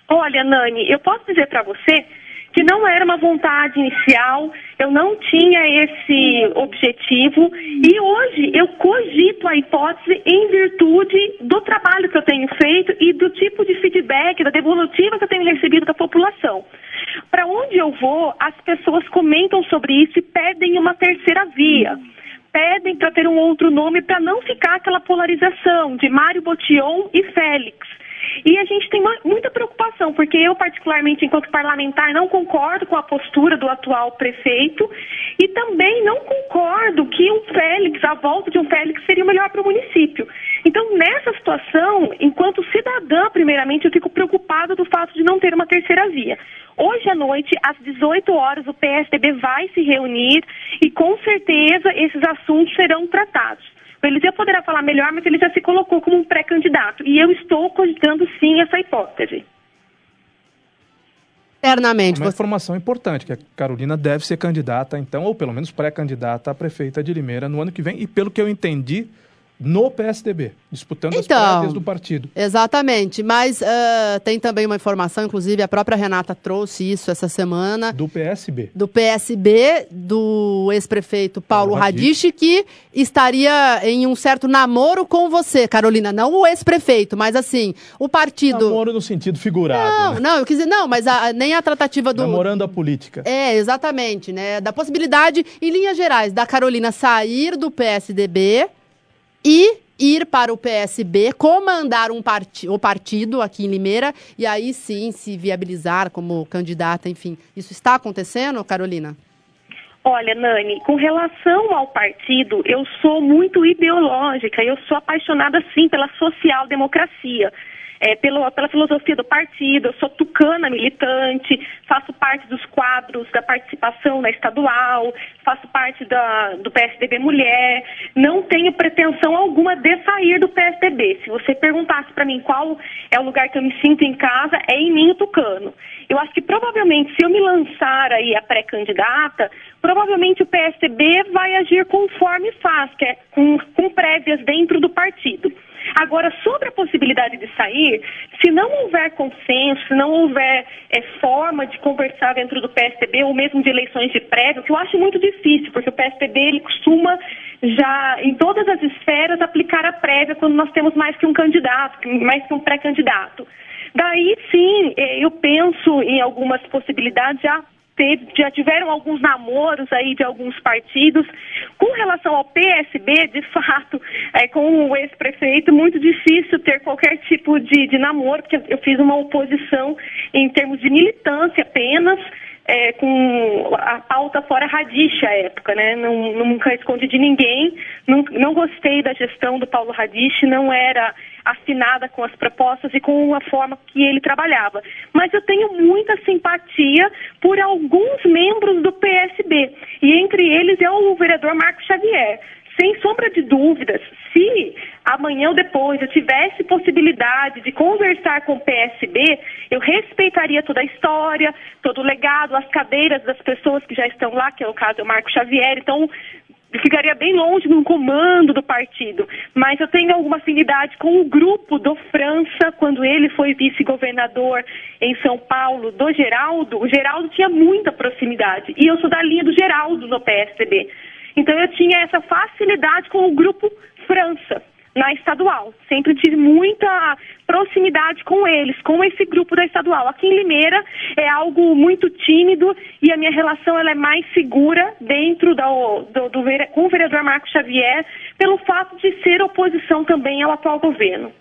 [SPEAKER 18] Olha, Nani, eu posso dizer para você que não era uma vontade inicial, eu não tinha esse objetivo e hoje eu cogito a hipótese em virtude do trabalho que eu tenho feito e do tipo de feedback, da devolutiva que eu tenho recebido da população. Para onde eu vou, as pessoas comentam sobre isso e pedem uma terceira via. Pedem para ter um outro nome para não ficar aquela polarização de Mário Botion e Félix. E a gente tem muita preocupação, porque eu, particularmente, enquanto parlamentar, não concordo com a postura do atual prefeito e também não concordo que um Félix, a volta de um Félix, seria melhor para o município. Então, nessa situação, enquanto cidadã, primeiramente, eu fico preocupada do fato de não ter uma terceira via. Hoje à noite, às 18 horas, o PSDB vai se reunir e, com certeza, esses assuntos serão tratados. O Eliseu poderá falar melhor, mas ele já se colocou como um pré-candidato. E eu estou cogitando sim essa hipótese.
[SPEAKER 6] Eternamente.
[SPEAKER 5] Uma informação importante, que a Carolina deve ser candidata, então, ou pelo menos pré-candidata a prefeita de Limeira no ano que vem. E pelo que eu entendi, no PSDB, disputando
[SPEAKER 6] então,
[SPEAKER 5] as prévias do partido.
[SPEAKER 6] Exatamente, mas uh, tem também uma informação, inclusive a própria Renata trouxe isso essa semana.
[SPEAKER 5] Do PSB.
[SPEAKER 6] Do PSB, do ex-prefeito Paulo, Paulo que estaria em um certo namoro com você, Carolina. Não o ex-prefeito, mas assim, o partido...
[SPEAKER 5] Namoro no sentido figurado.
[SPEAKER 6] Não,
[SPEAKER 5] né?
[SPEAKER 6] não, eu quis dizer, não, mas a, nem a tratativa do...
[SPEAKER 5] Namorando a política.
[SPEAKER 6] É, exatamente, né? Da possibilidade, em linhas gerais, da Carolina sair do PSDB e ir para o PSB, comandar um part o partido aqui em Limeira e aí sim se viabilizar como candidata, enfim. Isso está acontecendo, Carolina?
[SPEAKER 18] Olha, Nani, com relação ao partido, eu sou muito ideológica, eu sou apaixonada sim pela social-democracia é, pela, pela filosofia do partido, eu sou tucana militante, faço parte dos quadros da participação na estadual, faço parte da, do PSDB Mulher, não tenho pretensão alguma de sair do PSDB. Se você perguntasse para mim qual é o lugar que eu me sinto em casa, é em Ninho Tucano. Eu acho que provavelmente, se eu me lançar aí a pré-candidata, provavelmente o PSDB vai agir conforme faz, que é com, com prévias dentro do partido. Agora, sobre a possibilidade de sair, se não houver consenso, se não houver é, forma de conversar dentro do PSDB, ou mesmo de eleições de prévio, que eu acho muito difícil, porque o PSDB ele costuma já, em todas as esferas, aplicar a prévia quando nós temos mais que um candidato, mais que um pré-candidato. Daí sim, é, eu penso em algumas possibilidades já teve, já tiveram alguns namoros aí de alguns partidos. Com relação ao PSB, de fato, é, com o ex-prefeito, muito difícil ter qualquer tipo de, de namoro, porque eu fiz uma oposição em termos de militância apenas. É, com a pauta fora radiche à época, né? Não, nunca escondi de ninguém, não, não gostei da gestão do Paulo Radiche, não era afinada com as propostas e com a forma que ele trabalhava. Mas eu tenho muita simpatia por alguns membros do PSB, e entre eles é o vereador Marco Xavier. Sem sombra de dúvidas, se amanhã ou depois eu tivesse possibilidade de conversar com o PSB, eu respeitaria toda a história, todo o legado, as cadeiras das pessoas que já estão lá, que é o caso do Marco Xavier. Então, ficaria bem longe no comando do partido, mas eu tenho alguma afinidade com o grupo do França, quando ele foi vice-governador em São Paulo, do Geraldo. O Geraldo tinha muita proximidade e eu sou da linha do Geraldo no PSDB. Então eu tinha essa facilidade com o grupo França na estadual. Sempre tive muita proximidade com eles, com esse grupo da estadual. Aqui em Limeira é algo muito tímido e a minha relação ela é mais segura dentro do, do, do, com o vereador Marco Xavier, pelo fato de ser oposição também ao atual governo.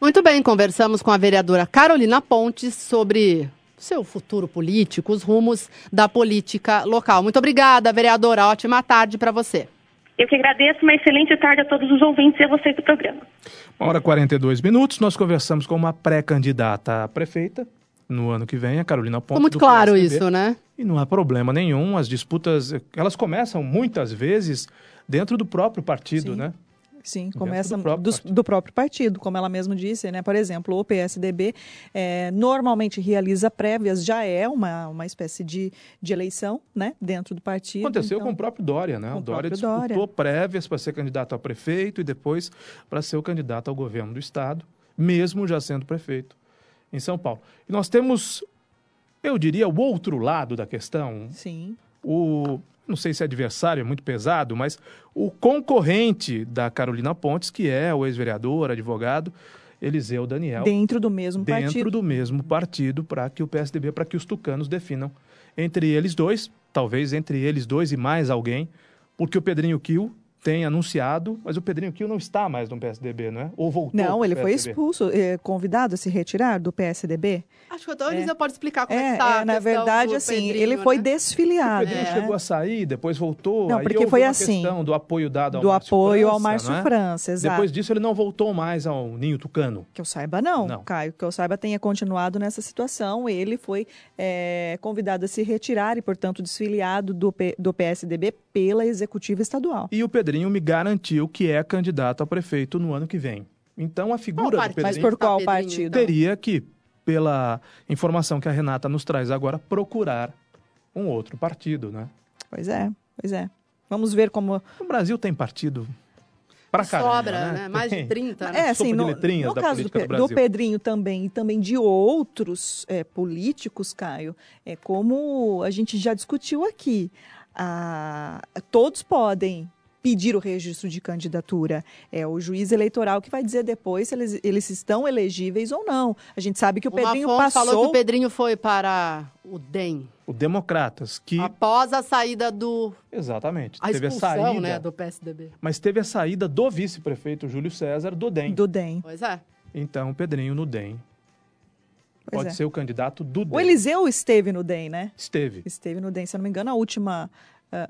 [SPEAKER 6] Muito bem, conversamos com a vereadora Carolina Pontes sobre seu futuro político, os rumos da política local. Muito obrigada, vereadora. Ótima tarde para você.
[SPEAKER 18] Eu que agradeço, uma excelente tarde a todos os ouvintes e a vocês do programa.
[SPEAKER 5] Uma hora e 42 minutos, nós conversamos com uma pré-candidata a prefeita no ano que vem, a Carolina Ponte.
[SPEAKER 6] Ficou muito claro PSDB, isso, né?
[SPEAKER 5] E não há problema nenhum, as disputas, elas começam muitas vezes dentro do próprio partido,
[SPEAKER 7] Sim.
[SPEAKER 5] né?
[SPEAKER 7] Sim, começa do próprio, do, do próprio, partido, como ela mesma disse, né? Por exemplo, o PSDB é, normalmente realiza prévias, já é uma, uma espécie de, de eleição, né? Dentro do partido.
[SPEAKER 5] Aconteceu então, com o próprio Dória, né? O Dória disputou Dória. prévias para ser candidato a prefeito e depois para ser o candidato ao governo do estado, mesmo já sendo prefeito em São Paulo. E nós temos eu diria, o outro lado da questão.
[SPEAKER 7] Sim.
[SPEAKER 5] O, não sei se adversário é muito pesado, mas o concorrente da Carolina Pontes, que é o ex-vereador, advogado, Eliseu Daniel.
[SPEAKER 7] Dentro do mesmo
[SPEAKER 5] dentro
[SPEAKER 7] partido.
[SPEAKER 5] do mesmo partido, para que o PSDB, para que os tucanos definam entre eles dois, talvez entre eles dois e mais alguém, porque o Pedrinho Kiel tem anunciado, mas o Pedrinho Kiel não está mais no PSDB, não é? Ou voltou
[SPEAKER 7] Não, ele foi expulso, eh, convidado a se retirar do PSDB.
[SPEAKER 6] Acho que então o Eliseu pode explicar como é,
[SPEAKER 7] É,
[SPEAKER 6] que tá
[SPEAKER 7] é, na verdade, assim,
[SPEAKER 6] Pedrinho,
[SPEAKER 7] ele foi
[SPEAKER 6] né?
[SPEAKER 5] O
[SPEAKER 7] desfiliado.
[SPEAKER 5] Pedrinho
[SPEAKER 7] né?
[SPEAKER 5] chegou a sair, depois voltou.
[SPEAKER 7] Não,
[SPEAKER 5] aí
[SPEAKER 7] porque foi
[SPEAKER 5] uma
[SPEAKER 7] assim,
[SPEAKER 5] questão do apoio dado ao
[SPEAKER 7] do
[SPEAKER 5] Márcio
[SPEAKER 7] apoio ao
[SPEAKER 5] França,
[SPEAKER 7] Márcio
[SPEAKER 5] não é?
[SPEAKER 7] França, exato.
[SPEAKER 5] Depois disso, ele não voltou mais ao Ninho Tucano.
[SPEAKER 7] Que eu saiba, não,
[SPEAKER 5] Não.
[SPEAKER 7] Caio. Que eu saiba, tenha continuado nessa situação. Ele foi eh, convidado a se retirar e, portanto, desfiliado do, P- do PSDB pela executiva estadual.
[SPEAKER 5] E o Pedrinho me garantiu que é candidato a prefeito no ano que vem. Então a figura do? Pedrinho
[SPEAKER 7] Mas por qual partido?
[SPEAKER 5] teria que, pela informação que a Renata nos traz agora, procurar um outro partido, né?
[SPEAKER 7] Pois é, pois é. Vamos ver como.
[SPEAKER 5] O Brasil tem partido pra caramba,
[SPEAKER 6] Sobra, né? Mais de
[SPEAKER 5] Tem.
[SPEAKER 6] 30.
[SPEAKER 7] É, assim, no, no caso do, Pe-
[SPEAKER 5] do
[SPEAKER 7] do. Pedrinho também e também de outros eh, políticos, Caio, é como a gente já discutiu aqui, ah, todos podem pedir o registro de candidatura. É o juiz eleitoral que vai dizer depois se eles, eles estão elegíveis ou não. A gente sabe que o
[SPEAKER 6] Uma
[SPEAKER 7] Pedrinho
[SPEAKER 6] fonte
[SPEAKER 7] passou...
[SPEAKER 6] falou que o Pedrinho foi para o DEM
[SPEAKER 5] O Democratas, que...
[SPEAKER 6] após a saída do...
[SPEAKER 5] Exatamente.
[SPEAKER 6] A
[SPEAKER 5] teve a
[SPEAKER 6] expulsão,
[SPEAKER 5] saída,
[SPEAKER 6] né, do PSDB.
[SPEAKER 5] Mas teve a saída do vice-prefeito Júlio César do DEM.
[SPEAKER 7] Do DEM.
[SPEAKER 6] Pois é.
[SPEAKER 5] Então, o Pedrinho no DEM.
[SPEAKER 7] Pois
[SPEAKER 5] Pode
[SPEAKER 7] é.
[SPEAKER 5] ser o candidato do DEM.
[SPEAKER 7] O Eliseu esteve no DEM, né?
[SPEAKER 5] Esteve.
[SPEAKER 7] Esteve no DEM, se eu não me engano, a última...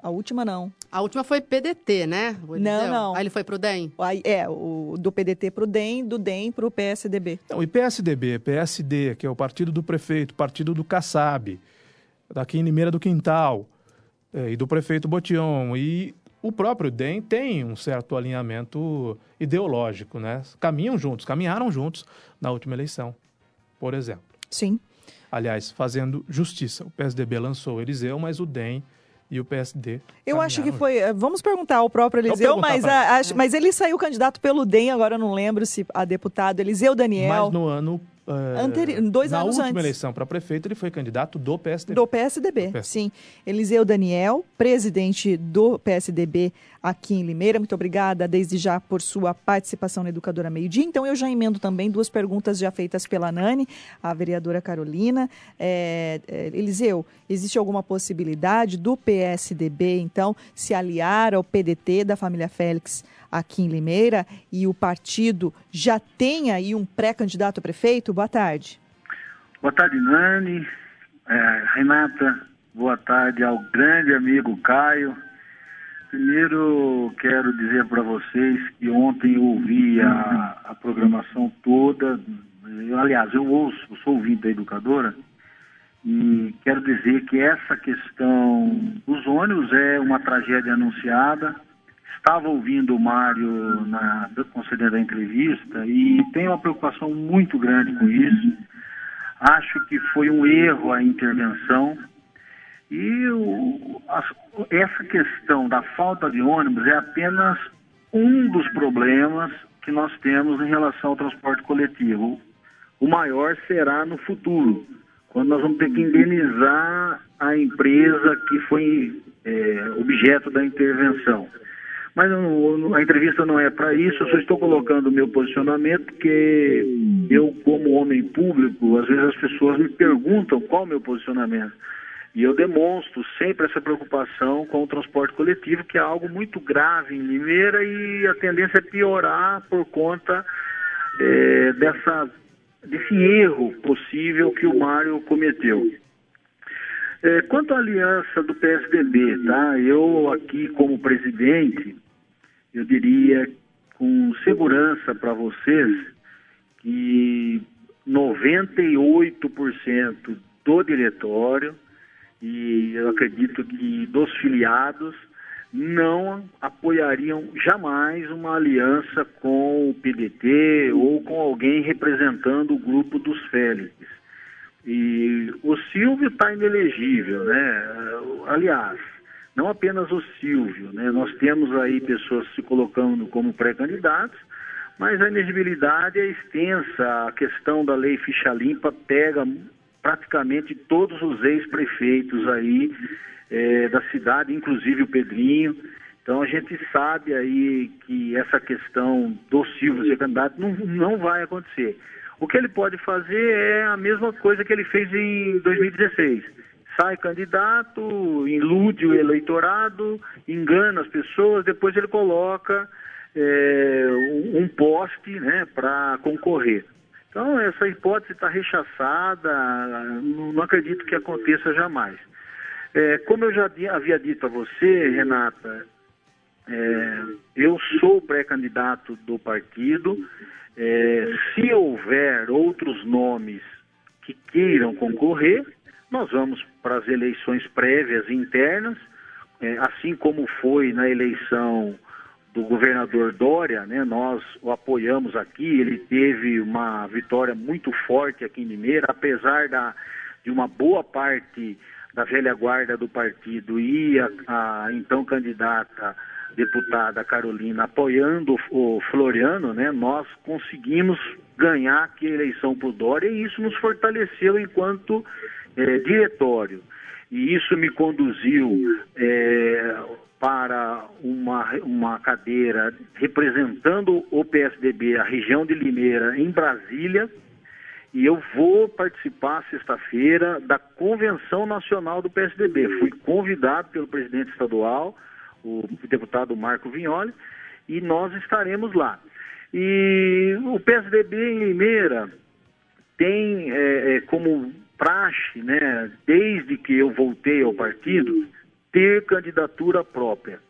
[SPEAKER 7] A última não.
[SPEAKER 6] A última foi PDT, né? Eliseu?
[SPEAKER 7] Não, não.
[SPEAKER 6] Aí ele foi pro DEM?
[SPEAKER 7] Aí, é, o, do PDT pro DEM, do DEM pro PSDB.
[SPEAKER 5] Não, e PSDB, PSD, que é o partido do prefeito, partido do Kassab, daqui em Limeira do Quintal, é, e do prefeito Botion. E o próprio DEM tem um certo alinhamento ideológico, né? Caminham juntos, caminharam juntos na última eleição, por exemplo.
[SPEAKER 7] Sim.
[SPEAKER 5] Aliás, fazendo justiça. O PSDB lançou o Eliseu, mas o DEM e o PSD.
[SPEAKER 7] Eu acho que
[SPEAKER 5] caminharam
[SPEAKER 7] foi. eh, Vamos perguntar ao próprio Eliseu,
[SPEAKER 5] perguntar
[SPEAKER 7] mas, a- acho- mas ele saiu candidato pelo DEM, agora eu não lembro se a deputado Eliseu Daniel.
[SPEAKER 5] Mas no ano. é,
[SPEAKER 7] Anteri- dois
[SPEAKER 5] na
[SPEAKER 7] anos
[SPEAKER 5] última
[SPEAKER 7] antes.
[SPEAKER 5] eleição para prefeito, ele foi candidato do PSDB.
[SPEAKER 7] Do PSDB,
[SPEAKER 5] Do
[SPEAKER 7] sim. Eliseu Daniel, presidente do PSDB aqui em Limeira. Muito obrigada desde já por sua participação na Educadora Meio Dia. Então, eu já emendo também duas perguntas já feitas pela Nani, a vereadora Carolina. É, é, Eliseu, existe alguma possibilidade do PSDB, então, se aliar ao PDT da família Félix aqui em Limeira e o partido já tem aí um pré-candidato a prefeito? Boa tarde.
[SPEAKER 19] Boa tarde, Nani. É, Renata, boa tarde ao grande amigo Caio. Primeiro, quero dizer para vocês que ontem eu ouvi a, a programação toda. Eu, aliás, eu ouço, eu sou ouvinte da educadora. E quero dizer que essa questão dos ônibus é uma tragédia anunciada. Estava ouvindo o Mário na, concedendo a entrevista e tenho uma preocupação muito grande com isso. Acho que foi um erro a intervenção. E o- as- essa questão da falta de ônibus é apenas um dos problemas que nós temos em relação ao transporte coletivo. O maior será no futuro, quando nós vamos ter que indenizar a empresa que foi é, objeto da intervenção. Mas a entrevista não é para isso, eu só estou colocando o meu posicionamento, porque eu, como homem público, às vezes as pessoas me perguntam qual é o meu posicionamento. E eu demonstro sempre essa preocupação com o transporte coletivo, que é algo muito grave em Limeira e a tendência é piorar por conta eh, dessa, desse erro possível que o Mário cometeu. Eh, quanto à aliança do PSDB, tá? Eu aqui como presidente, eu diria com segurança para vocês que 98% do diretório e eu acredito que dos filiados não apoiariam jamais uma aliança com o PDT ou com alguém representando o grupo dos Félix. E o Silvio está inelegível, né? Aliás, não apenas o Silvio, né? Nós temos aí pessoas se colocando como pré-candidatos, mas a elegibilidade é extensa, a questão da lei ficha limpa pega praticamente todos os ex-prefeitos aí é, da cidade, inclusive o Pedrinho. Então a gente sabe aí que essa questão do Silvio ser candidato não, não vai acontecer. O que ele pode fazer é a mesma coisa que ele fez em 2016. Sai candidato, ilude o eleitorado, engana as pessoas, depois ele coloca é, um poste né, para concorrer. Então, essa hipótese está rechaçada, não, acredito que aconteça jamais. É, como eu já havia dito a você, Renata, é, eu sou pré-candidato do partido. É, se houver outros nomes que queiram concorrer, nós vamos para as eleições prévias internas, é, assim como foi na eleição do governador Dória, né, nós o apoiamos aqui, ele teve uma vitória muito forte aqui em Limeira, apesar da, de uma boa parte da velha guarda do partido e a, a então candidata deputada Carolina apoiando o Floriano, né, nós conseguimos ganhar a eleição por Dória e isso nos fortaleceu enquanto é, diretório. E isso me conduziu é, para uma, uma cadeira representando o PSDB, a região de Limeira, em Brasília, e eu vou participar sexta-feira da convenção nacional do PSDB. Fui convidado pelo presidente estadual, o deputado Marco Vignoli, e nós estaremos lá. E o PSDB em Limeira tem é, é, como praxe, né, desde que eu voltei ao partido, ter candidatura própria.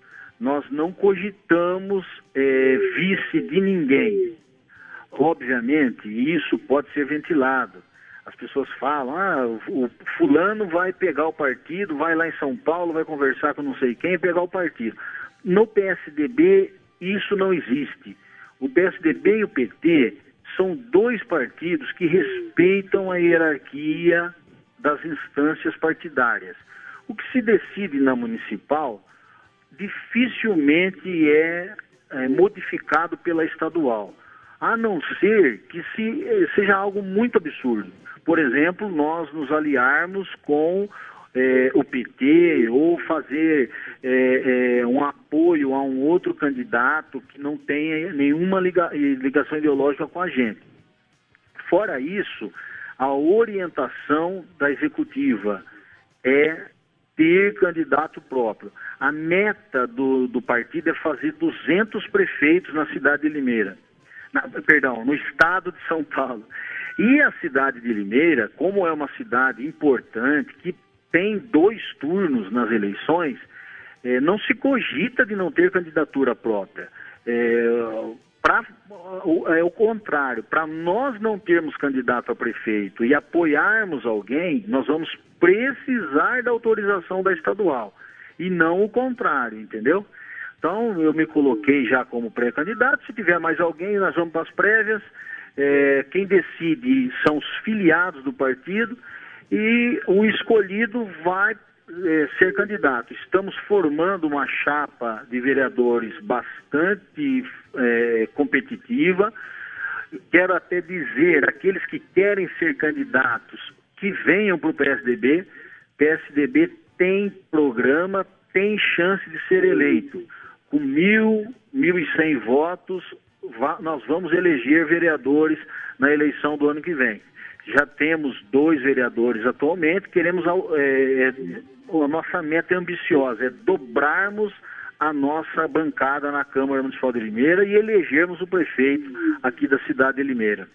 [SPEAKER 19] Nós não cogitamos é, vice de ninguém. Obviamente, isso pode ser ventilado. As pessoas falam, ah, o fulano vai pegar o partido, vai lá em São Paulo, vai conversar com não sei quem pegar o partido. No PSDB, isso não existe. O PSDB e o PT são dois partidos que respeitam a hierarquia das instâncias partidárias. O que se decide na municipal dificilmente é, é modificado pela estadual, a não ser que se, eh, seja algo muito absurdo. Por exemplo, nós nos aliarmos com é, o PT ou fazer é, é, um apoio a um outro candidato que não tenha nenhuma liga, ligação ideológica com a gente. Fora isso, a orientação da executiva é ter candidato próprio. A meta do, do partido é fazer 200 prefeitos na cidade de Limeira. Na, perdão, no estado de São Paulo. E a cidade de Limeira, como é uma cidade importante, que tem dois turnos nas eleições, é, não se cogita de não ter candidatura própria. É, pra, é o contrário, para nós não termos candidato a prefeito e apoiarmos alguém, nós vamos precisar da autorização da estadual e não o contrário, entendeu? Então eu me coloquei já como pré-candidato, se tiver mais alguém, nós vamos para as prévias. É, quem decide são os filiados do partido e o escolhido vai é, ser candidato. Estamos formando uma chapa de vereadores bastante é, competitiva. Quero até dizer, aqueles que querem ser candidatos, que venham para o PSDB. PSDB tem programa, tem chance de ser eleito. Com mil, mil e cem votos, nós vamos eleger vereadores na eleição do ano que vem já temos dois vereadores atualmente, queremos, é, é, a nossa meta é ambiciosa, é dobrarmos a nossa bancada na Câmara Municipal de Limeira e elegermos o prefeito aqui da cidade de Limeira.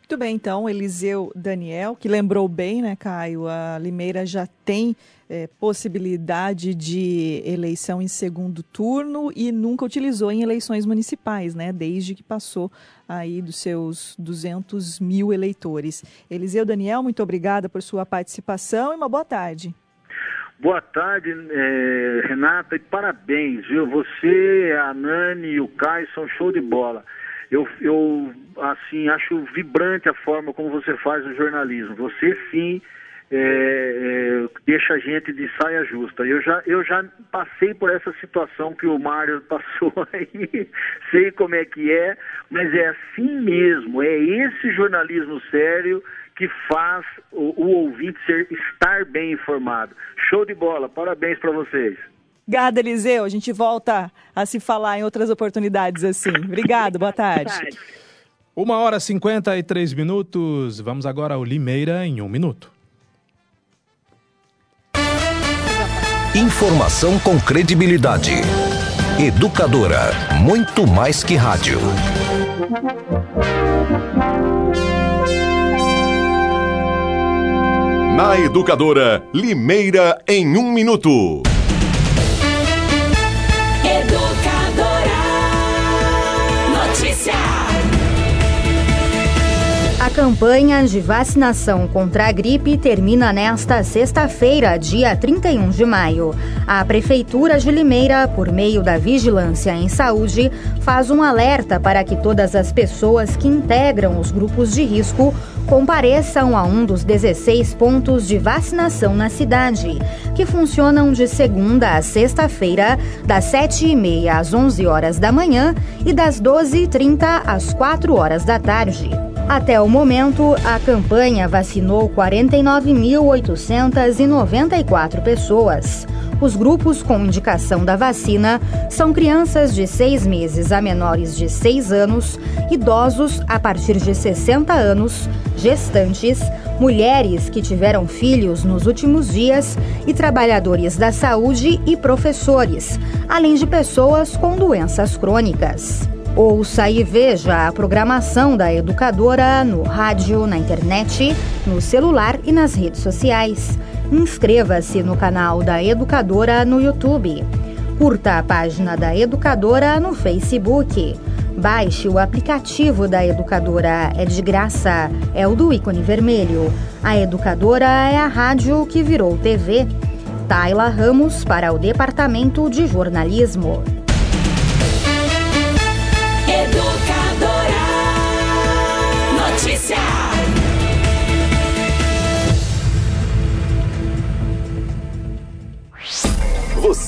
[SPEAKER 7] Muito bem, então, Eliseu Daniel, que lembrou bem, né, Caio? A Limeira já tem é, possibilidade de eleição em segundo turno e nunca utilizou em eleições municipais, né? Desde que passou aí dos seus 200 mil eleitores. Eliseu Daniel, muito obrigada por sua participação e uma boa tarde.
[SPEAKER 19] Boa tarde, é, Renata, e parabéns, viu? Você, a Nani e o Caio são show de bola eu, eu assim acho vibrante a forma como você faz o jornalismo. Você sim é, é, deixa a gente de saia justa. Eu já, eu já passei por essa situação que o Mário passou aí, sei como é que é, mas é assim mesmo, é esse jornalismo sério que faz o, o ouvinte ser, estar bem informado. Show de bola, parabéns para vocês.
[SPEAKER 7] Obrigada, Eliseu. A gente volta a se falar em outras oportunidades assim. Obrigado, boa tarde.
[SPEAKER 5] Uma hora e 53 minutos. Vamos agora ao Limeira em um minuto.
[SPEAKER 2] Informação com credibilidade. Educadora, muito mais que rádio.
[SPEAKER 4] Na Educadora, Limeira em um minuto.
[SPEAKER 20] Campanha de vacinação contra a gripe termina nesta sexta-feira, dia 31 de maio. A Prefeitura de Limeira, por meio da Vigilância em Saúde, faz um alerta para que todas as pessoas que integram os grupos de risco compareçam a um dos 16 pontos de vacinação na cidade, que funcionam de segunda a sexta-feira, das 7h30 às 11 horas da manhã e das 12h30 às 4 horas da tarde. Até o momento, a campanha vacinou 49.894 pessoas. Os grupos com indicação da vacina são crianças de 6 meses a menores de 6 anos, idosos a partir de 60 anos, gestantes, mulheres que tiveram filhos nos últimos dias e trabalhadores da saúde e professores, além de pessoas com doenças crônicas. Ouça e veja a programação da educadora no rádio, na internet, no celular e nas redes sociais. Inscreva-se no canal da Educadora no YouTube. Curta a página da Educadora no Facebook. Baixe o aplicativo da Educadora, é de graça, é o do ícone vermelho. A Educadora é a rádio que virou TV. Taila Ramos para o Departamento de Jornalismo.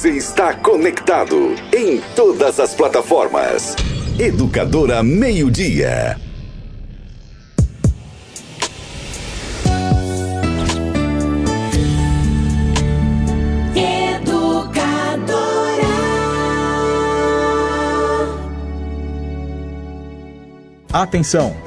[SPEAKER 4] Você está conectado em todas as plataformas. Educadora Meio Dia.
[SPEAKER 1] Educadora.
[SPEAKER 13] Atenção!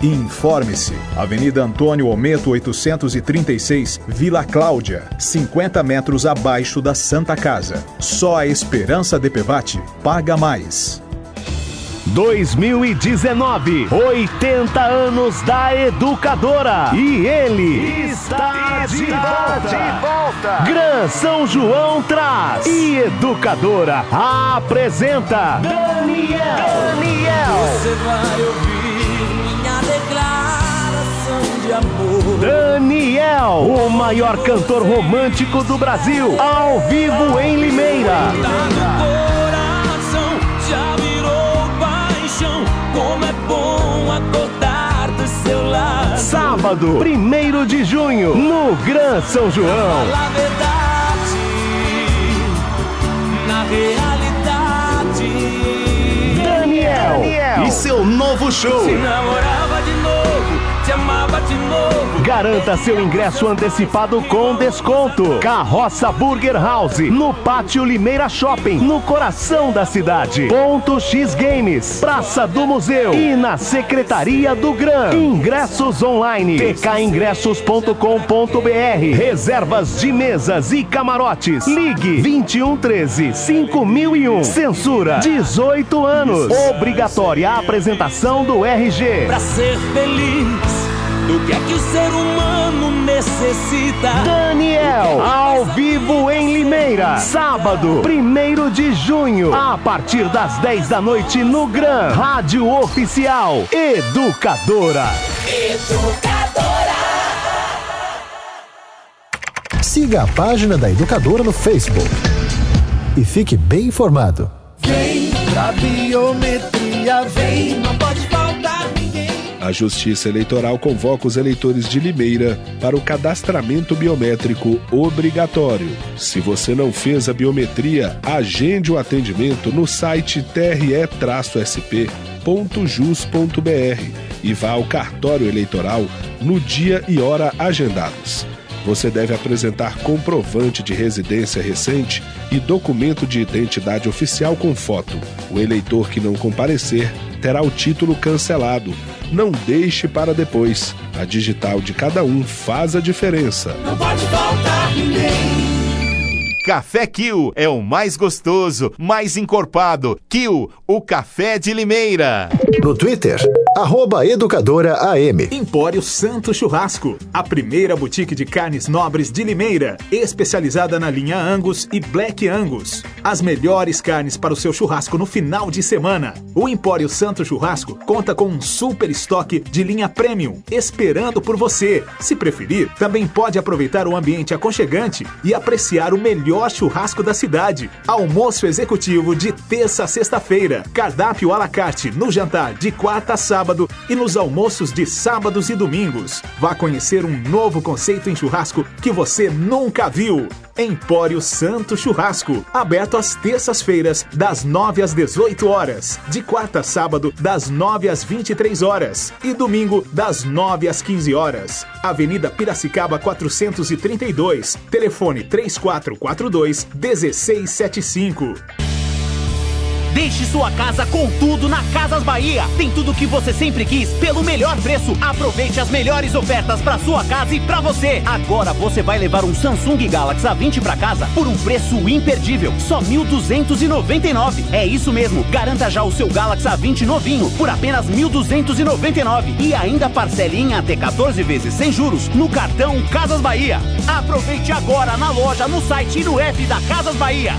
[SPEAKER 13] e informe-se. Avenida Antônio Ometo 836, Vila Cláudia, 50 metros abaixo da Santa Casa. Só a Esperança DPVAT paga mais.
[SPEAKER 9] 2019, 80 anos da educadora. E ele está de volta. Gran São João traz. E educadora apresenta Daniel. Daniel.
[SPEAKER 1] Você vai ouvir
[SPEAKER 9] Daniel, o maior cantor romântico do Brasil, ao vivo em Limeira.
[SPEAKER 1] coração já virou paixão. Como é bom acordar do seu lado.
[SPEAKER 9] Sábado, 1 de junho, no Gran São João.
[SPEAKER 1] Realidade.
[SPEAKER 9] Daniel, e seu novo show.
[SPEAKER 1] Se namorava de amava de novo.
[SPEAKER 9] Garanta seu ingresso antecipado com desconto. Carroça Burger House, no Pátio Limeira Shopping, no coração da cidade. Ponto X Games, Praça do Museu e na Secretaria do Gran. Ingressos online. pkingressos.com.br. Reservas de mesas e camarotes. Ligue 2113 5001. Censura 18 anos. Obrigatória a apresentação do RG.
[SPEAKER 1] Pra ser feliz, do que é que o ser humano necessita?
[SPEAKER 9] Daniel, ao vivo em Limeira, sábado, 1 de junho, a partir das 10 da noite no Gran Rádio Oficial Educadora.
[SPEAKER 1] Educadora.
[SPEAKER 10] Siga a página da Educadora no Facebook. E fique bem informado.
[SPEAKER 21] Vem pra biometria, vem, não pode.
[SPEAKER 22] A Justiça Eleitoral convoca os eleitores de Limeira para o cadastramento biométrico obrigatório. Se você não fez a biometria, agende o atendimento no site tre-sp.jus.br e vá ao cartório eleitoral no dia e hora agendados. Você deve apresentar comprovante de residência recente e documento de identidade oficial com foto. O eleitor que não comparecer terá o título cancelado. Não deixe para depois. A digital de cada um faz a diferença.
[SPEAKER 21] Não pode faltar ninguém.
[SPEAKER 11] Café Kill é o mais gostoso, mais encorpado. Kill, o café de Limeira.
[SPEAKER 10] No Twitter, arroba Educadora AM.
[SPEAKER 13] Empório Santo Churrasco, a primeira boutique de carnes nobres de Limeira, especializada na linha Angus e Black Angus. As melhores carnes para o seu churrasco no final de semana. O Empório Santo Churrasco conta com um super estoque de linha premium, esperando por você. Se preferir, também pode aproveitar o ambiente aconchegante e apreciar o melhor churrasco da cidade. Almoço executivo de terça a sexta-feira. Cardápio à la carte no jantar de quarta a sábado e nos almoços de sábados e domingos. Vá conhecer um novo conceito em churrasco que você nunca viu. Empório Santo Churrasco, aberto às terças-feiras, das 9 às 18 horas, de quarta a sábado, das 9 às 23 horas e domingo, das 9 às 15 horas. Avenida Piracicaba 432, telefone 3442 1675.
[SPEAKER 9] Deixe sua casa com tudo na Casas Bahia. Tem tudo que você sempre quis pelo melhor preço. Aproveite as melhores ofertas para sua casa e para você. Agora você vai levar um Samsung Galaxy A20 para casa por um preço imperdível, só 1.299. É isso mesmo. Garanta já o seu Galaxy A20 novinho por apenas 1.299 e ainda parcele em até 14 vezes sem juros no cartão Casas Bahia. Aproveite agora na loja, no site e no app da Casas Bahia.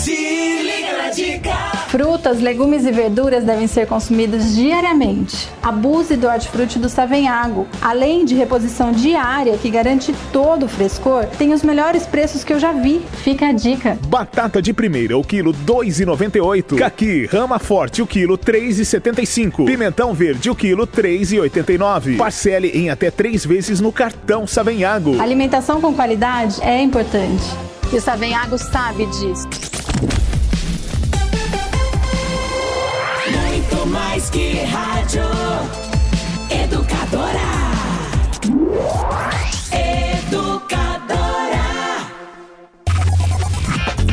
[SPEAKER 21] Se liga na dica.
[SPEAKER 12] Frutas, legumes e verduras devem ser consumidos diariamente. Abuse do hortifruti do Savenhago. Além de reposição diária que garante todo o frescor, tem os melhores preços que eu já vi. Fica a dica.
[SPEAKER 13] Batata de primeira, o quilo 2,98. Caqui, rama forte, o quilo 3,75. Pimentão verde, o quilo 3,89. Parcele em até três vezes no cartão Savenhago.
[SPEAKER 12] Alimentação com qualidade é importante. E o Savenhago sabe disso.
[SPEAKER 21] Muito mais que rádio. Educadora. Educadora.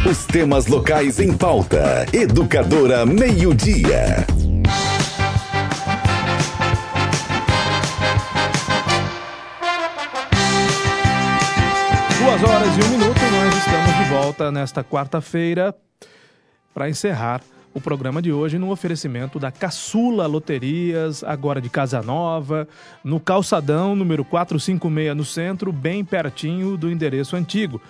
[SPEAKER 4] Os temas locais em pauta. Educadora Meio-Dia.
[SPEAKER 5] Duas horas e um volta nesta quarta-feira para encerrar o programa de hoje no oferecimento da Caçula Loterias, agora de Casa Nova, no Calçadão, número 456 no centro, bem pertinho do endereço antigo.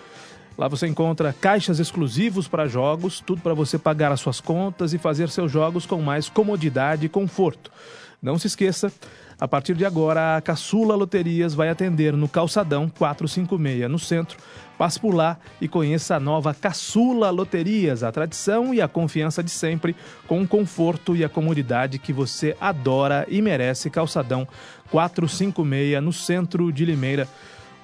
[SPEAKER 5] Lá você encontra caixas exclusivos para jogos, tudo para você pagar as suas contas e fazer seus jogos com mais comodidade e conforto. Não se esqueça, a partir de agora, a Caçula Loterias vai atender no Calçadão 456, no centro. Passe por lá e conheça a nova Caçula Loterias, a tradição e a confiança de sempre, com o conforto e a comodidade que você adora e merece. Calçadão 456, no centro de Limeira.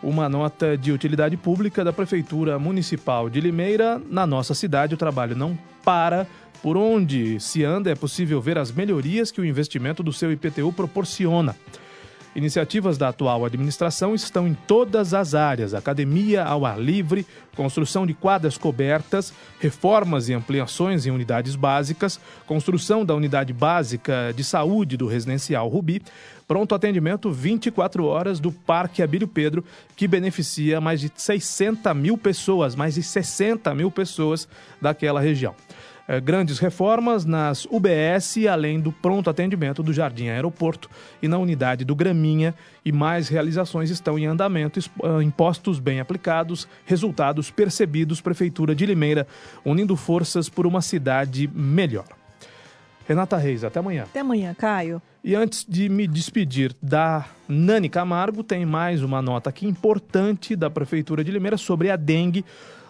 [SPEAKER 5] Uma nota de utilidade pública da Prefeitura Municipal de Limeira. Na nossa cidade, o trabalho não para. Por onde se anda, é possível ver as melhorias que o investimento do seu IPTU proporciona. Iniciativas da atual administração estão em todas as áreas: academia ao ar livre, construção de quadras cobertas, reformas e ampliações em unidades básicas, construção da unidade básica de saúde do residencial Rubi, pronto atendimento 24 horas do Parque Abílio Pedro, que beneficia mais de 60 mil pessoas, mais de 60 mil pessoas daquela região. Eh, grandes reformas nas UBS, além do pronto atendimento do Jardim Aeroporto e na unidade do Graminha, e mais realizações estão em andamento, ah, impostos bem aplicados, resultados percebidos, Prefeitura de Limeira, unindo forças por uma cidade melhor. Renata Reis, até amanhã.
[SPEAKER 7] Até amanhã, Caio.
[SPEAKER 5] E antes de me despedir da Nani Camargo, tem mais uma nota aqui importante da Prefeitura de Limeira sobre a dengue.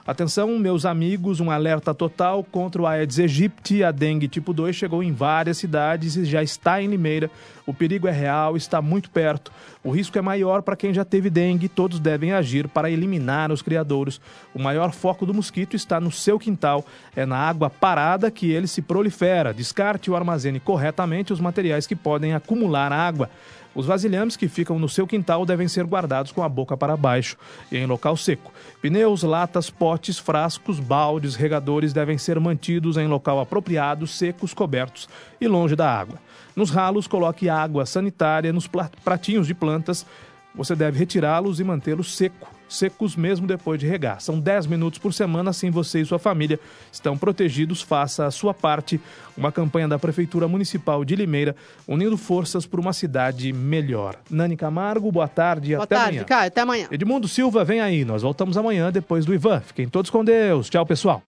[SPEAKER 5] Atenção, meus amigos, um alerta total contra o Aedes aegypti. A dengue tipo 2 chegou em várias cidades e já está em Limeira. O perigo é real, está muito perto. O risco é maior para quem já teve dengue. Todos devem agir para eliminar os criadouros. O maior foco do mosquito está no seu quintal. É na água parada que ele se prolifera. Descarte ou armazene corretamente os materiais que podem acumular água. Os vasilhames que ficam no seu quintal devem ser guardados com a boca para baixo e em local seco. Pneus, latas, potes, frascos, baldes, regadores devem ser mantidos em local apropriado, secos, cobertos e longe da água. Nos ralos, coloque água sanitária nos pratinhos de plantas. Você deve retirá-los e mantê-los seco, secos mesmo depois de regar. São 10 minutos por semana, assim você e sua família estão protegidos. Faça a sua parte. Uma campanha da Prefeitura Municipal de Limeira, unindo forças por uma cidade melhor. Nani Camargo, boa tarde
[SPEAKER 6] Boa
[SPEAKER 5] até
[SPEAKER 6] tarde,
[SPEAKER 5] amanhã.
[SPEAKER 6] Caio. Até amanhã.
[SPEAKER 5] Edmundo Silva, vem aí. Nós voltamos amanhã depois do Ivan. Fiquem todos com Deus. Tchau, pessoal.